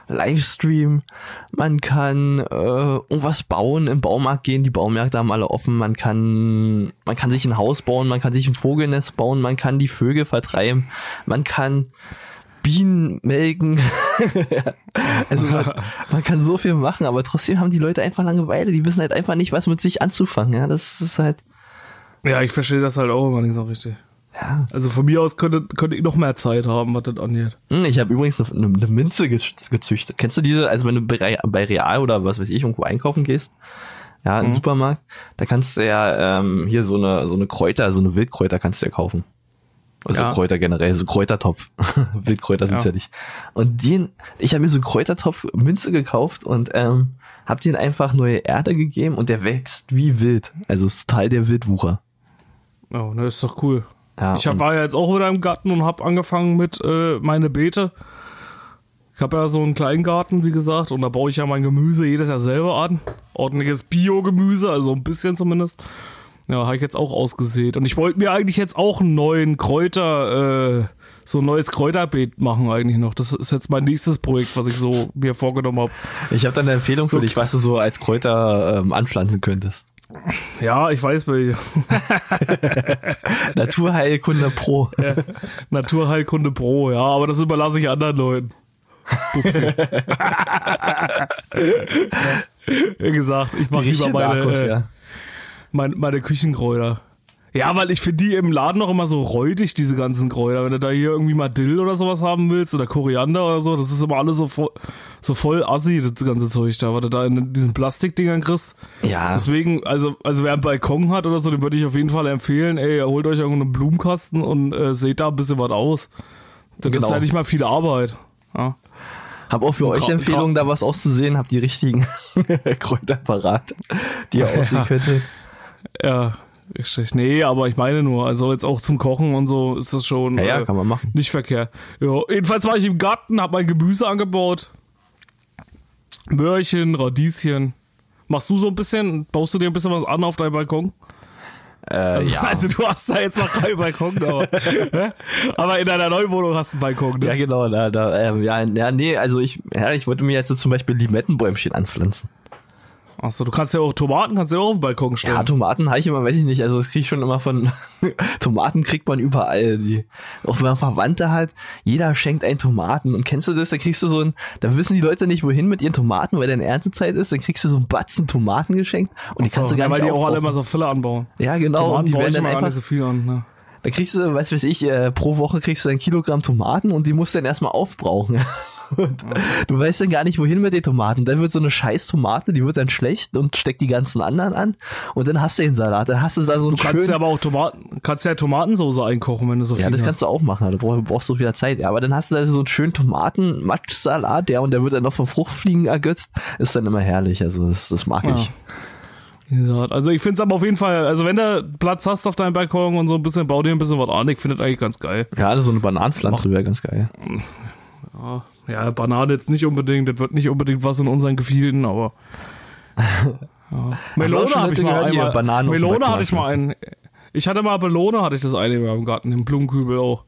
Livestream, man kann äh, irgendwas bauen, im Baumarkt gehen, die Baumärkte haben alle offen, man kann, man kann sich ein Haus bauen, man kann sich ein Vogelnest bauen, man kann die Vögel vertreiben, man kann Bienen melken. also man, man kann so viel machen, aber trotzdem haben die Leute einfach Langeweile, die wissen halt einfach nicht, was mit sich anzufangen. Ja, das ist halt, Ja, ich verstehe das halt auch immer nicht so richtig. ja. Also von mir aus könnte, könnte ich noch mehr Zeit haben, was das angeht. Hm, Ich habe übrigens eine, eine Minze ge- gezüchtet. Kennst du diese, also wenn du bei, bei Real oder was weiß ich irgendwo einkaufen gehst, ja, im Supermarkt, da kannst du ja ähm, hier so eine so eine Kräuter, so eine Wildkräuter kannst du ja kaufen. Also Ja. Kräuter generell, so Kräutertopf. Wildkräuter sind's ja. Ja. nicht. Und den, ich habe mir so einen Kräutertopf Minze gekauft und ähm, habe den einfach neue Erde gegeben und der wächst wie wild. Also ist Teil der Wildwucher. Oh, ne, ist doch cool. Ja, ich hab, war ja jetzt auch wieder im Garten und habe angefangen mit äh, meine Beete. Ich habe ja so einen kleinen Garten, wie gesagt, und da baue ich ja mein Gemüse jedes Jahr selber an. Ordentliches Bio-Gemüse, also ein bisschen zumindest. Ja, habe ich jetzt auch ausgesät. Und ich wollte mir eigentlich jetzt auch einen neuen Kräuter, äh, so ein neues Kräuterbeet machen eigentlich noch. Das ist jetzt mein nächstes Projekt, was ich so mir vorgenommen habe. Ich habe da eine Empfehlung für dich, was du so als Kräuter ähm, anpflanzen könntest. Ja, ich weiß welche. Naturheilkunde Pro. Naturheilkunde Pro, ja, aber das überlasse ich anderen Leuten. Wie gesagt, ich mache lieber meine, Markus, äh, ja. Meine, meine Küchenkräuter. Ja, weil ich finde die im Laden noch immer so räudig, diese ganzen Kräuter. Wenn du da hier irgendwie mal Dill oder sowas haben willst oder Koriander oder so, das ist immer alles so voll, so voll assi, das ganze Zeug da, was du da in diesen Plastikdingern kriegst. Ja, Deswegen, also, also wer einen Balkon hat oder so, dem würde ich auf jeden Fall empfehlen, ey, holt euch irgendeinen Blumenkasten und äh, seht da ein bisschen was aus. Das Genau. ist ja nicht mal viel Arbeit. Ja. hab auch für euch Empfehlungen, da was auszusehen, hab die richtigen Kräuter parat, die ihr aussehen könntet. Ja, richtig. Nee, aber ich meine nur, also jetzt auch zum Kochen und so ist das schon Ja, ja, äh, kann man machen. nicht verkehrt. Ja, jedenfalls war ich im Garten, hab mein Gemüse angebaut. Möhrchen, Radieschen. Machst du so ein bisschen, baust du dir ein bisschen was an auf deinem Balkon? Äh, Also, ja. also du hast da jetzt noch keinen Balkon, aber, aber in deiner neuen Wohnung hast du einen Balkon, ne? ja, genau, da, da, ähm, ja, ja, nee, also ich, ja, ich wollte mir jetzt so zum Beispiel Limettenbäumchen anpflanzen. Achso, du kannst ja auch Tomaten kannst du ja auch auf den Balkon stellen. Ja, Tomaten habe ich immer, weiß ich nicht, also das krieg ich schon immer von, Tomaten kriegt man überall, die, auch wenn man Verwandte hat, jeder schenkt einen Tomaten und kennst du das, da kriegst du so ein, da wissen die Leute nicht wohin mit ihren Tomaten, weil dann Erntezeit ist, dann kriegst du so einen Batzen Tomaten geschenkt und die So, kannst du gar ja, weil nicht die auch alle immer so Fülle anbauen. Ja, genau, und Tomaten die baue werden dann einfach, so viel an. Ne? da kriegst du, weiß weiß ich, äh, pro Woche kriegst du ein Kilogramm Tomaten und die musst du dann erstmal aufbrauchen. Und du weißt dann gar nicht, wohin mit den Tomaten. Dann wird so eine scheiß Tomate, die wird dann schlecht und steckt die ganzen anderen an. Und dann hast du den Salat. Dann hast du da so einen Du kannst schönen... ja aber auch Tomaten, kannst ja Tomatensoße einkochen, wenn du so viel Ja, das hast. kannst du auch machen, da brauchst, brauchst du wieder Zeit. Ja, aber dann hast du da so einen schönen Tomaten-Matschsalat, ja, und der wird dann noch von Fruchtfliegen ergötzt. Ist dann immer herrlich, also das, das mag Ja. ich. Also ich finde es aber auf jeden Fall, also wenn du Platz hast auf deinem Balkon und so ein bisschen, bau dir ein bisschen was an, ich finde das eigentlich ganz geil. Ja, so eine Bananenpflanze wäre ganz geil. Ja, ja, Banane jetzt nicht unbedingt, das wird nicht unbedingt was in unseren Gefilden, aber. Ja. Melone habe ich mal einmal. Bananen Melone hatte ich mal einen. Ich hatte mal Melone, hatte ich das eine im Garten, im Blumenkübel auch.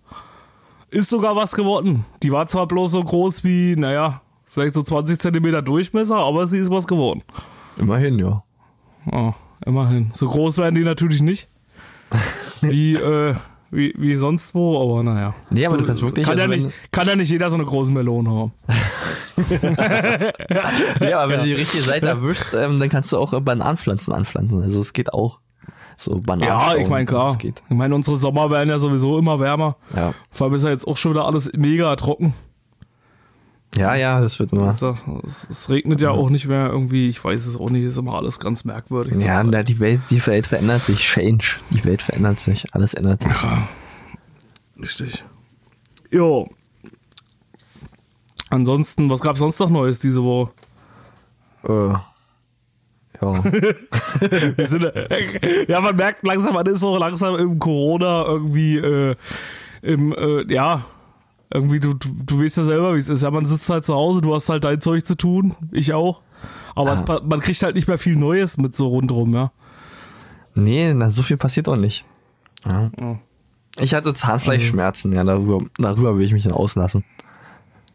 Ist sogar was geworden. Die war zwar bloß so groß wie, naja, vielleicht so 20 Zentimeter Durchmesser, aber sie ist was geworden. Immerhin, ja. Oh, immerhin. So groß werden die natürlich nicht. Wie, äh, wie, wie sonst wo, aber naja. Nee, aber so, du kannst wirklich, Kann, also ja nicht, kann ja nicht jeder so eine große Melone haben. Ja, aber wenn Ja. du die richtige Seite erwischst, ähm, dann kannst du auch äh, Bananenpflanzen anpflanzen. Also es geht auch. So Bananen. Ja, ich meine, klar. Ich meine, unsere Sommer werden ja sowieso immer wärmer. Ja. Vor allem ist ja jetzt auch schon wieder alles mega trocken. Ja, ja, das wird immer. Also, es, es regnet ja auch nicht mehr irgendwie, ich weiß es auch nicht, ist immer alles ganz merkwürdig. Ja, na, die Welt, die Welt verändert sich. Change. Die Welt verändert sich. Alles ändert sich. Ja, richtig. Jo. Ansonsten, was gab's sonst noch Neues diese Woche? Äh, ja. Wir sind, ja, man merkt langsam, man ist so langsam im Corona irgendwie, äh, im, äh, ja, irgendwie, du, du, du weißt ja selber, wie es ist. Ja, man sitzt halt zu Hause, du hast halt dein Zeug zu tun, ich auch. Aber es, pa- man kriegt halt nicht mehr viel Neues mit so rundrum, ja. Nee, na, so viel passiert auch nicht. Ja. Ja. Ich hatte Zahnfleischschmerzen, ja, darüber, darüber will ich mich dann auslassen.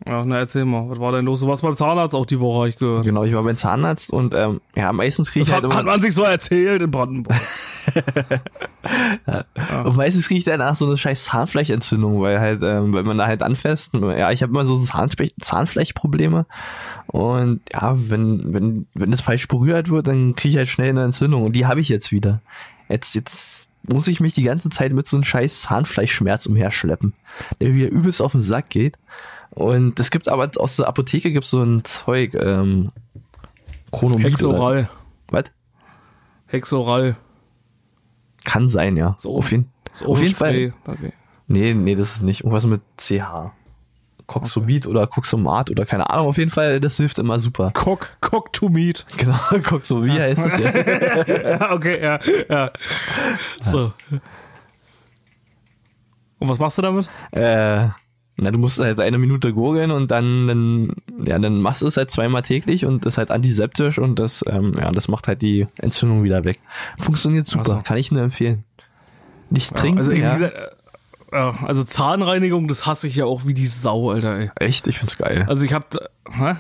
Ja, na erzähl mal, was war denn los? Du warst beim Zahnarzt auch die Woche, hab ich gehört. Genau, ich war beim Zahnarzt und ähm, ja, meistens kriege ich Das halt hat, immer, hat man sich so erzählt in Brandenburg. und meistens kriege ich danach so eine scheiß Zahnfleischentzündung, weil halt, ähm, wenn man da halt anfasst, ja, ich habe immer so Zahnfle Zahnfleischprobleme und ja, wenn, wenn, wenn das falsch berührt wird, dann kriege ich halt schnell eine Entzündung und die habe ich jetzt wieder. Jetzt, jetzt muss ich mich die ganze Zeit mit so einem scheiß Zahnfleischschmerz umherschleppen, der mir übelst auf den Sack geht. Und es gibt aber aus der Apotheke gibt so ein Zeug, ähm, Chronomid oder- Hexoral. Was? Hexoral. Kann sein, ja. So. auf jeden, Das auf jeden Fall. Okay. Nee, nee, das ist nicht. Irgendwas mit CH. Coxomid oder Coxomat oder keine Ahnung. Auf jeden Fall, das hilft immer super. Cock, Cock to meat. Genau, Coxomid heißt das ja. ja, okay, ja, ja. So. Und was machst du damit? Äh, na, du musst halt eine Minute gurgeln und dann, dann, ja, dann machst du es halt zweimal täglich und das ist halt antiseptisch und das, ähm, ja, das macht halt die Entzündung wieder weg. Funktioniert super, Ach so. kann ich nur empfehlen. Nicht trinken, also, ja. gesagt, äh, ja, also Zahnreinigung, das hasse ich ja auch wie die Sau, Alter, ey. Echt, ich find's geil. Also ich hab, hä?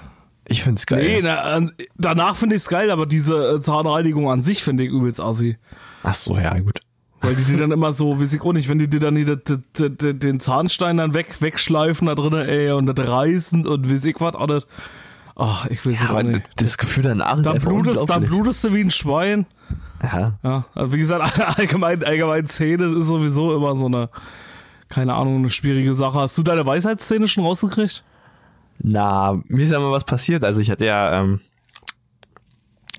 Ich find's geil. Nee, na, an- danach finde ich's geil, aber diese äh, Zahnreinigung an sich finde ich übelst assi. Ach so, ja, gut. Weil die dir dann immer so, ich auch nicht, wenn die dir dann die, die, die, den Zahnstein dann weg, wegschleifen da drinnen, ey, und das reißen und weiß ich was alles. Ach, ich will Ja, aber nicht. das Gefühl danach ist Dann einfach blutest, dann blutest du wie ein Schwein. Ja, Ja, also wie gesagt, allgemein, allgemein Zähne ist sowieso immer so eine, keine Ahnung, eine schwierige Sache. Hast du deine Weisheitszähne schon rausgekriegt? na, mir ist ja mal was passiert. Also ich hatte ja, ähm,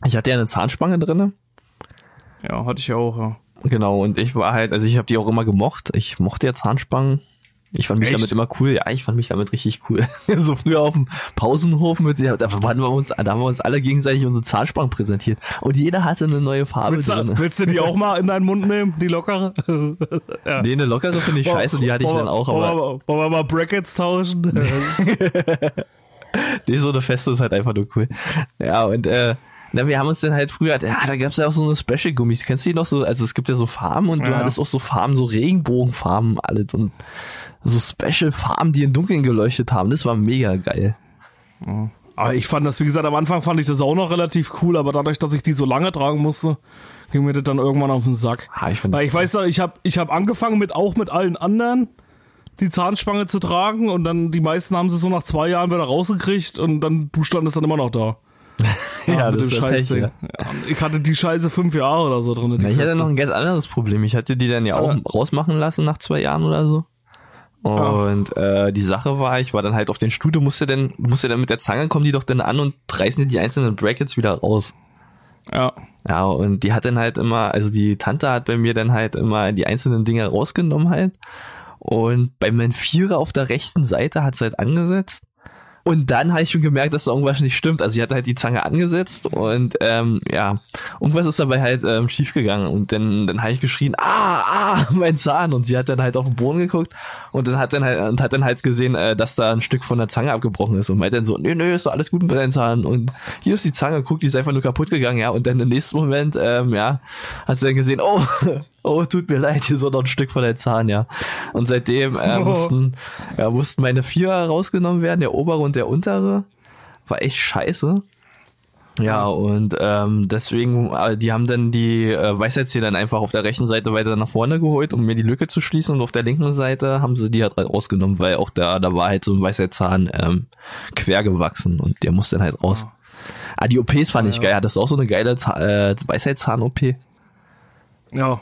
ich hatte ja eine Zahnspange drinne. Ja, hatte ich ja auch, ja. Genau, und ich war halt, also ich habe die auch immer gemocht. Ich mochte ja Zahnspangen. Ich fand mich Echt? damit immer cool. Ja, ich fand mich damit richtig cool. so früher auf dem Pausenhof mit, da waren wir uns, da haben wir uns alle gegenseitig unsere Zahnspangen präsentiert. Und jeder hatte eine neue Farbe Willst drin. du, willst du die auch mal in deinen Mund nehmen, die lockere? ja. Nee, eine lockere finde ich scheiße, die hatte ich dann auch, aber wollen wir mal Brackets tauschen? nee, so eine feste ist halt einfach nur cool. Ja, und äh, na, wir haben uns dann halt früher, ja, da gab's ja auch so eine Special-Gummis. Kennst du die noch so? Also es gibt ja so Farben und du Ja. hattest auch so Farben, so Regenbogenfarben, alles und so Special-Farben, die in Dunkeln geleuchtet haben. Das war mega geil. aber ich fand das, wie gesagt, am Anfang fand ich das auch noch relativ cool, aber dadurch, dass ich die so lange tragen musste, ging mir das dann irgendwann auf den Sack. Ah, ich Weil ich weiß noch, ich habe ich hab angefangen mit auch mit allen anderen die Zahnspange zu tragen und dann die meisten haben sie so nach zwei Jahren wieder rausgekriegt und dann du standest dann immer noch da. Ja, mit das dem ja Scheißding. ja. Ja, ich hatte die Scheiße fünf Jahre oder so drin. Na, ich hatte noch ein ganz anderes Problem. Ich hatte die dann ja auch Ah. rausmachen lassen nach zwei Jahren oder so. Und äh, die Sache war, ich war dann halt auf den Stuhl, du musst ja dann, musst ja dann mit der Zange kommen die doch dann an und reißen dir die einzelnen Brackets wieder raus. ja. Ja, und die hat dann halt immer, also die Tante hat bei mir dann halt immer die einzelnen Dinger rausgenommen halt. Und bei meinem Vierer auf der rechten Seite hat sie halt angesetzt. Und dann habe ich schon gemerkt, dass da irgendwas nicht stimmt. Also sie hat halt die Zange angesetzt und ähm, ja, irgendwas ist dabei halt ähm, schief gegangen. Und dann, dann habe ich geschrien, ah, ah, mein Zahn. Und sie hat dann halt auf den Boden geguckt und dann hat dann halt, und hat dann halt gesehen, äh, dass da ein Stück von der Zange abgebrochen ist. Und meint dann so, nee, nee, ist doch alles gut mit deinem Zahn. Und hier ist die Zange, guck, die ist einfach nur kaputt gegangen, ja. Und dann im nächsten Moment, ähm, ja, hat sie dann gesehen, oh, oh, tut mir leid, hier ist noch ein Stück von der Zahn, ja. Und seitdem äh, mussten, ja, mussten meine Vierer rausgenommen werden, der obere und der untere. War echt scheiße. Ja, und ähm, deswegen, äh, die haben dann die äh, Weisheitszähne dann einfach auf der rechten Seite weiter nach vorne geholt, um mir die Lücke zu schließen. Und auf der linken Seite haben sie die halt rausgenommen, weil auch da, da war halt so ein Weisheitszahn ähm, quer gewachsen und der muss dann halt raus. Ah, die OPs fand ich ja. geil. Hattest du auch so eine geile äh, Weisheitszahn-OP? Ja.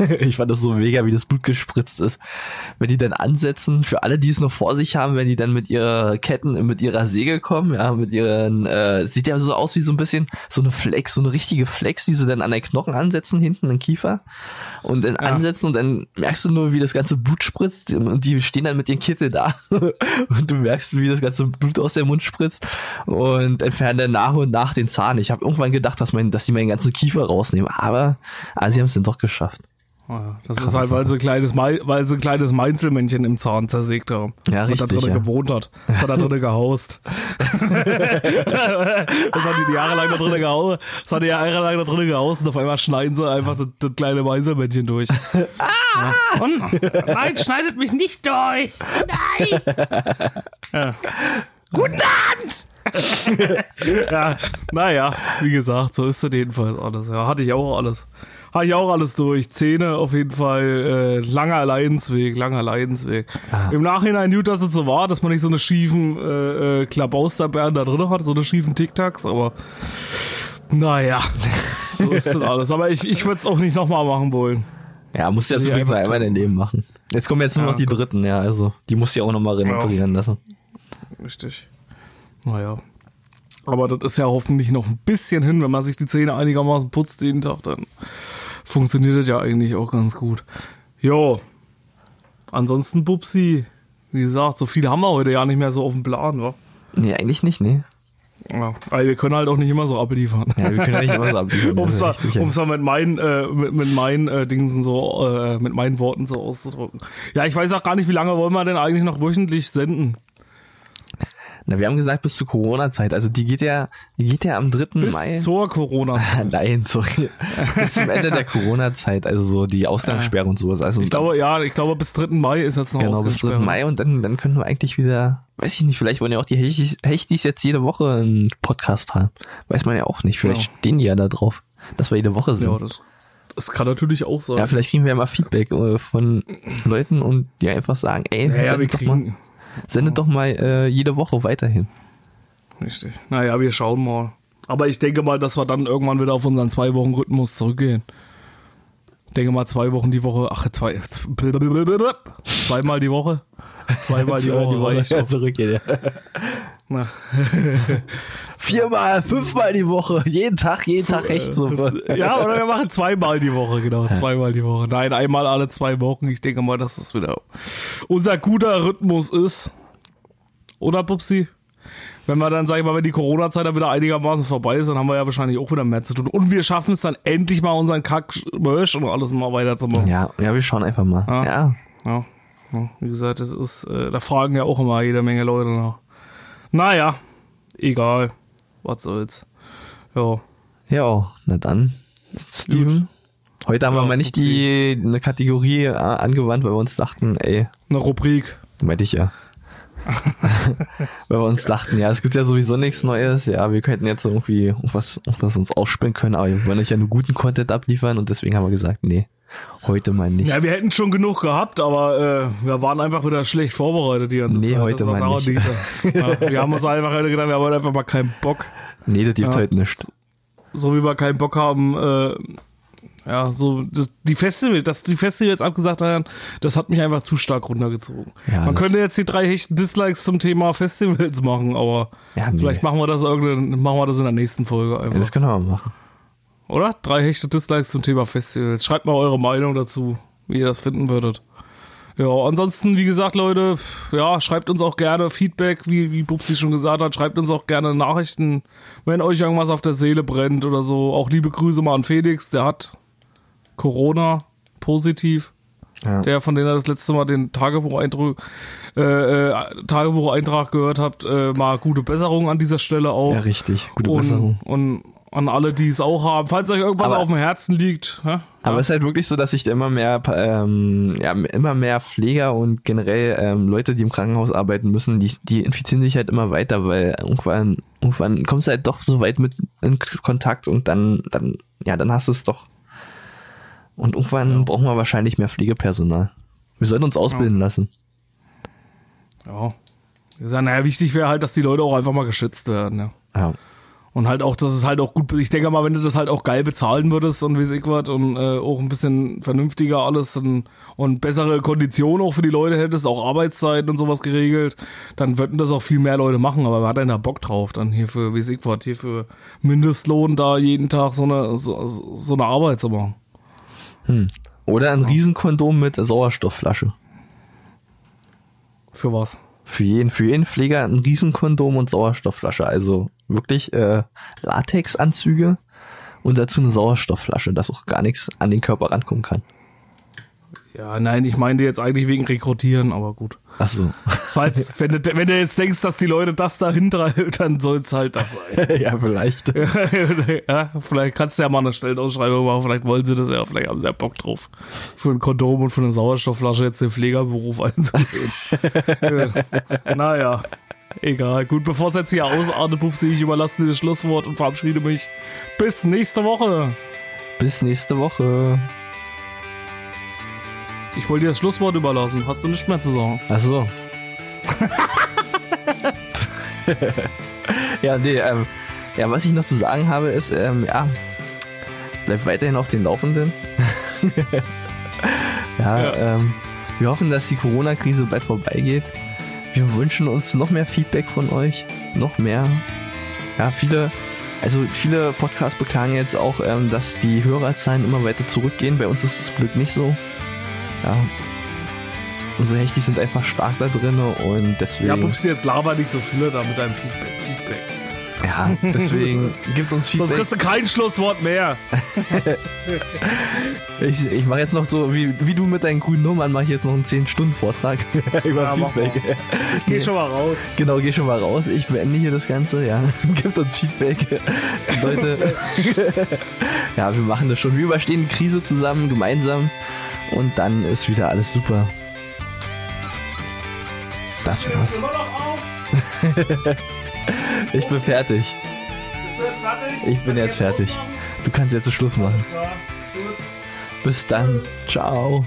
ich fand das so mega, wie das Blut gespritzt ist. Wenn die dann ansetzen, für alle, die es noch vor sich haben, wenn die dann mit ihrer Ketten, mit ihrer Säge kommen, ja, mit ihren, äh, sieht ja so aus wie so ein bisschen so eine Flex, so eine richtige Flex, die sie dann an den Knochen ansetzen, hinten im Kiefer. Und dann Ja. ansetzen und dann merkst du nur, wie das ganze Blut spritzt und die stehen dann mit ihren Kittel da und du merkst, wie das ganze Blut aus dem Mund spritzt und entfernen dann nach und nach den Zahn. Ich habe irgendwann gedacht, dass, mein, dass die meinen ganzen Kiefer rausnehmen, aber ah, sie haben es dann doch geschafft. Ja, Das ist halt, weil sie ein kleines, weil sie ein kleines Meinzelmännchen im Zahn zersägt haben. Ja, Und da richtig, drinnen ja. gewohnt hat. Das hat da drinnen gehaust. das hat die jahrelang da drinnen gehaust. Das hat die jahrelang da drinnen gehaust und auf einmal schneiden sie einfach das, das kleine Meinzelmännchen durch. Ja. Und, nein, schneidet mich nicht durch. Nein. Ja. Guten Abend. ja, naja, wie gesagt, so ist das jedenfalls alles. Ja, hatte ich auch alles. Hatte ich auch alles durch. Zähne auf jeden Fall, äh, langer Leidensweg, langer Leidensweg. Im Nachhinein gut, dass es so war, dass man nicht so eine schiefen äh, äh, Klabausterbären da drin hat, so eine schiefen Tic-Tacs, aber naja, so ist das alles. Aber ich, ich würde es auch nicht nochmal machen wollen. Ja, musst du ja mal einfach einmal Leben machen. Jetzt kommen jetzt nur Ja, noch die dritten, ja, also die musst du ja auch nochmal reparieren lassen. Richtig. Naja. Aber das ist ja hoffentlich noch ein bisschen hin, wenn man sich die Zähne einigermaßen putzt jeden Tag, dann funktioniert das ja eigentlich auch ganz gut. Jo. Ansonsten, Bubsi, wie gesagt, so viele haben wir heute ja nicht mehr so auf dem Plan, wa? Nee, eigentlich nicht, nee. Ja, weil wir können halt auch nicht immer so abliefern. Ja, wir können ja nicht immer so abliefern. um es mal, mal mit meinen, äh, mit, mit meinen äh, Dingsen so, äh, mit meinen Worten so auszudrücken. Ja, ich weiß auch gar nicht, wie lange wollen wir denn eigentlich noch wöchentlich senden? Na, wir haben gesagt, bis zur Corona-Zeit. Also die geht ja, die geht ja am 3. Bis Mai. zur Corona. Nein, sorry. Bis zum Ende der Corona-Zeit, also so die Ausgangssperre und sowas. Also Ich glaube, ja, ich glaube, bis 3. Mai ist jetzt noch genau, bis 3. Ausgangssperre. Mai und dann, dann können wir eigentlich wieder, weiß ich nicht, vielleicht wollen ja auch die Hechtis, Hechtis jetzt jede Woche einen Podcast haben. Weiß man ja auch nicht. Vielleicht Ja. stehen die ja da drauf, dass wir jede Woche sind. Ja, Ja, das, das kann natürlich auch sein. vielleicht kriegen wir ja mal Feedback äh, von Leuten und die einfach sagen, ey, ja, ja, wir kriegen. Sendet doch mal äh, jede Woche weiterhin. Richtig. Naja, wir schauen mal. Aber ich denke mal, dass wir dann irgendwann wieder auf unseren zwei Wochen Rhythmus zurückgehen. Ich denke mal zwei Wochen die Woche, ach, zwei, zweimal die Woche. Zweimal die Woche reicht ja, doch. zurückgehen, ja. Na, Viermal, fünfmal die Woche, jeden Tag, jeden Tag echt so. Ja, oder wir machen zweimal die Woche, genau, zweimal die Woche. Nein, einmal alle zwei Wochen. Ich denke mal, dass das wieder unser guter Rhythmus ist. Oder, Pupsi? Wenn wir dann, sag ich mal, wenn die Corona-Zeit dann wieder einigermaßen vorbei ist, dann haben wir ja wahrscheinlich auch wieder mehr zu tun. Und wir schaffen es dann endlich mal, unseren Kack-Merch und alles mal weiterzumachen. Ja, ja, wir schauen einfach mal. Ja. Ja, Ja, ja, wie gesagt, das ist, äh, da fragen ja auch immer jede Menge Leute nach. Naja, egal. Was soll's. Ja. ja, na dann, Steven. Heute haben wir Ja, mal nicht die eine Kategorie äh, angewandt, weil wir uns dachten, ey, Eine Rubrik. meinte ich ja. weil wir uns dachten, ja, es gibt ja sowieso nichts Neues, ja, wir könnten jetzt irgendwie irgendwas, irgendwas uns ausspielen können, aber wir wollen euch ja nur guten Content abliefern und deswegen haben wir gesagt, nee, heute mal nicht. Ja, wir hätten schon genug gehabt, aber äh, wir waren einfach wieder schlecht vorbereitet die ganze Nee, Zeit. heute mal nicht. Ja, wir haben uns einfach gedacht, wir haben heute einfach mal keinen Bock. Nee, das gibt Ja. heute nicht. So wie wir keinen Bock haben, äh, ja, so die Festival, dass die Festivals abgesagt haben, das hat mich einfach zu stark runtergezogen. Ja, Man könnte jetzt die drei hechten Dislikes zum Thema Festivals machen, aber Ja, nee. vielleicht machen wir das irgendein, machen wir das in der nächsten Folge Ja, einfach. das können wir machen. Oder? Drei hechte Dislikes zum Thema Festivals. Schreibt mal eure Meinung dazu, wie ihr das finden würdet. Ja, ansonsten, wie gesagt, Leute, ja, schreibt uns auch gerne Feedback, wie, wie Bubsi schon gesagt hat, schreibt uns auch gerne Nachrichten, wenn euch irgendwas auf der Seele brennt oder so. Auch liebe Grüße mal an Felix, der hat Corona positiv. Ja. Der, von dem ihr das letzte Mal den Tagebucheintrag, äh, äh, Tagebucheintrag gehört habt, äh, mal gute Besserung an dieser Stelle auch. ja, richtig. Gute und, Besserung. und an alle, die es auch haben. Falls euch irgendwas Aber- auf dem Herzen liegt. hä? Aber es ist halt wirklich so, dass sich immer mehr, ähm, ja, immer mehr Pfleger und generell ähm, Leute, die im Krankenhaus arbeiten müssen, die, die infizieren sich halt immer weiter, weil irgendwann, irgendwann kommst du halt doch so weit mit in Kontakt und dann, dann, ja, dann hast du es doch. Und irgendwann brauchen wir wahrscheinlich mehr Pflegepersonal. Wir sollten uns ausbilden lassen. ja. Gesagt, naja, wichtig wäre halt, dass die Leute auch einfach mal geschützt werden, ja. Ja. Und halt auch, dass es halt auch gut, ich denke mal, wenn du das halt auch geil bezahlen würdest und wie ich was und äh, auch ein bisschen vernünftiger alles und, und bessere Konditionen auch für die Leute hättest, auch Arbeitszeiten und sowas geregelt, dann würden das auch viel mehr Leute machen, aber wer hat denn da Bock drauf, dann hier für, wie ich was, hier für Mindestlohn da jeden Tag so eine, so, so eine Arbeit zu machen. Oder ein Riesenkondom mit Sauerstoffflasche. Für was? Für jeden, für jeden Pfleger ein Riesenkondom und Sauerstoffflasche. Also wirklich äh, Latexanzüge und dazu eine Sauerstoffflasche, dass auch gar nichts an den Körper rankommen kann. Ja, nein, ich meinte jetzt eigentlich wegen Rekrutieren, aber gut. Ach so. Falls, wenn, du, wenn du jetzt denkst, dass die Leute das da hintreiben, dann soll es halt das sein. ja, vielleicht. ja, vielleicht kannst du ja mal eine Stellenausschreibung machen, vielleicht wollen sie das ja, vielleicht haben sie ja Bock drauf. Für ein Kondom und für eine Sauerstoffflasche jetzt den Pflegerberuf einzugehen. Naja, egal. Gut, bevor es jetzt hier ausartet, Pupsi, ich überlasse dir das Schlusswort und verabschiede mich. Bis nächste Woche. Bis nächste Woche. Ich wollte dir das Schlusswort überlassen. Hast du nichts mehr zu sagen? Ach so. ja, nee, ähm, ja, was ich noch zu sagen habe, ist, ähm, ja, bleib weiterhin auf den Laufenden. ja, Ja. Ähm, wir hoffen, dass die Corona-Krise bald vorbeigeht. Wir wünschen uns noch mehr Feedback von euch. Noch mehr. Ja, viele, also viele Podcasts beklagen jetzt auch, ähm, dass die Hörerzahlen immer weiter zurückgehen. Bei uns ist es Glück nicht so. Ja. Unsere Hechtis sind einfach stark da drin und deswegen. Ja, Pupsi, jetzt laber nicht so viele da mit deinem Feedback. Feedback. Ja, deswegen gibt uns Sonst Feedback. kriegst du kein Schlusswort mehr. Ich, ich mache jetzt noch so, wie, wie du mit deinen grünen Nummern, mache ich jetzt noch einen 10-Stunden-Vortrag über Ja, Feedback. Geh schon mal raus. Genau, geh schon mal raus. Ich beende hier das Ganze, ja. Gibt uns Feedback. Leute, ja, wir machen das schon. Wir überstehen die Krise zusammen, gemeinsam. Und dann ist wieder alles super. Das war's. Ich bin fertig. Bist du jetzt fertig? Ich bin jetzt fertig. Du kannst jetzt Schluss machen. Bis dann. Ciao.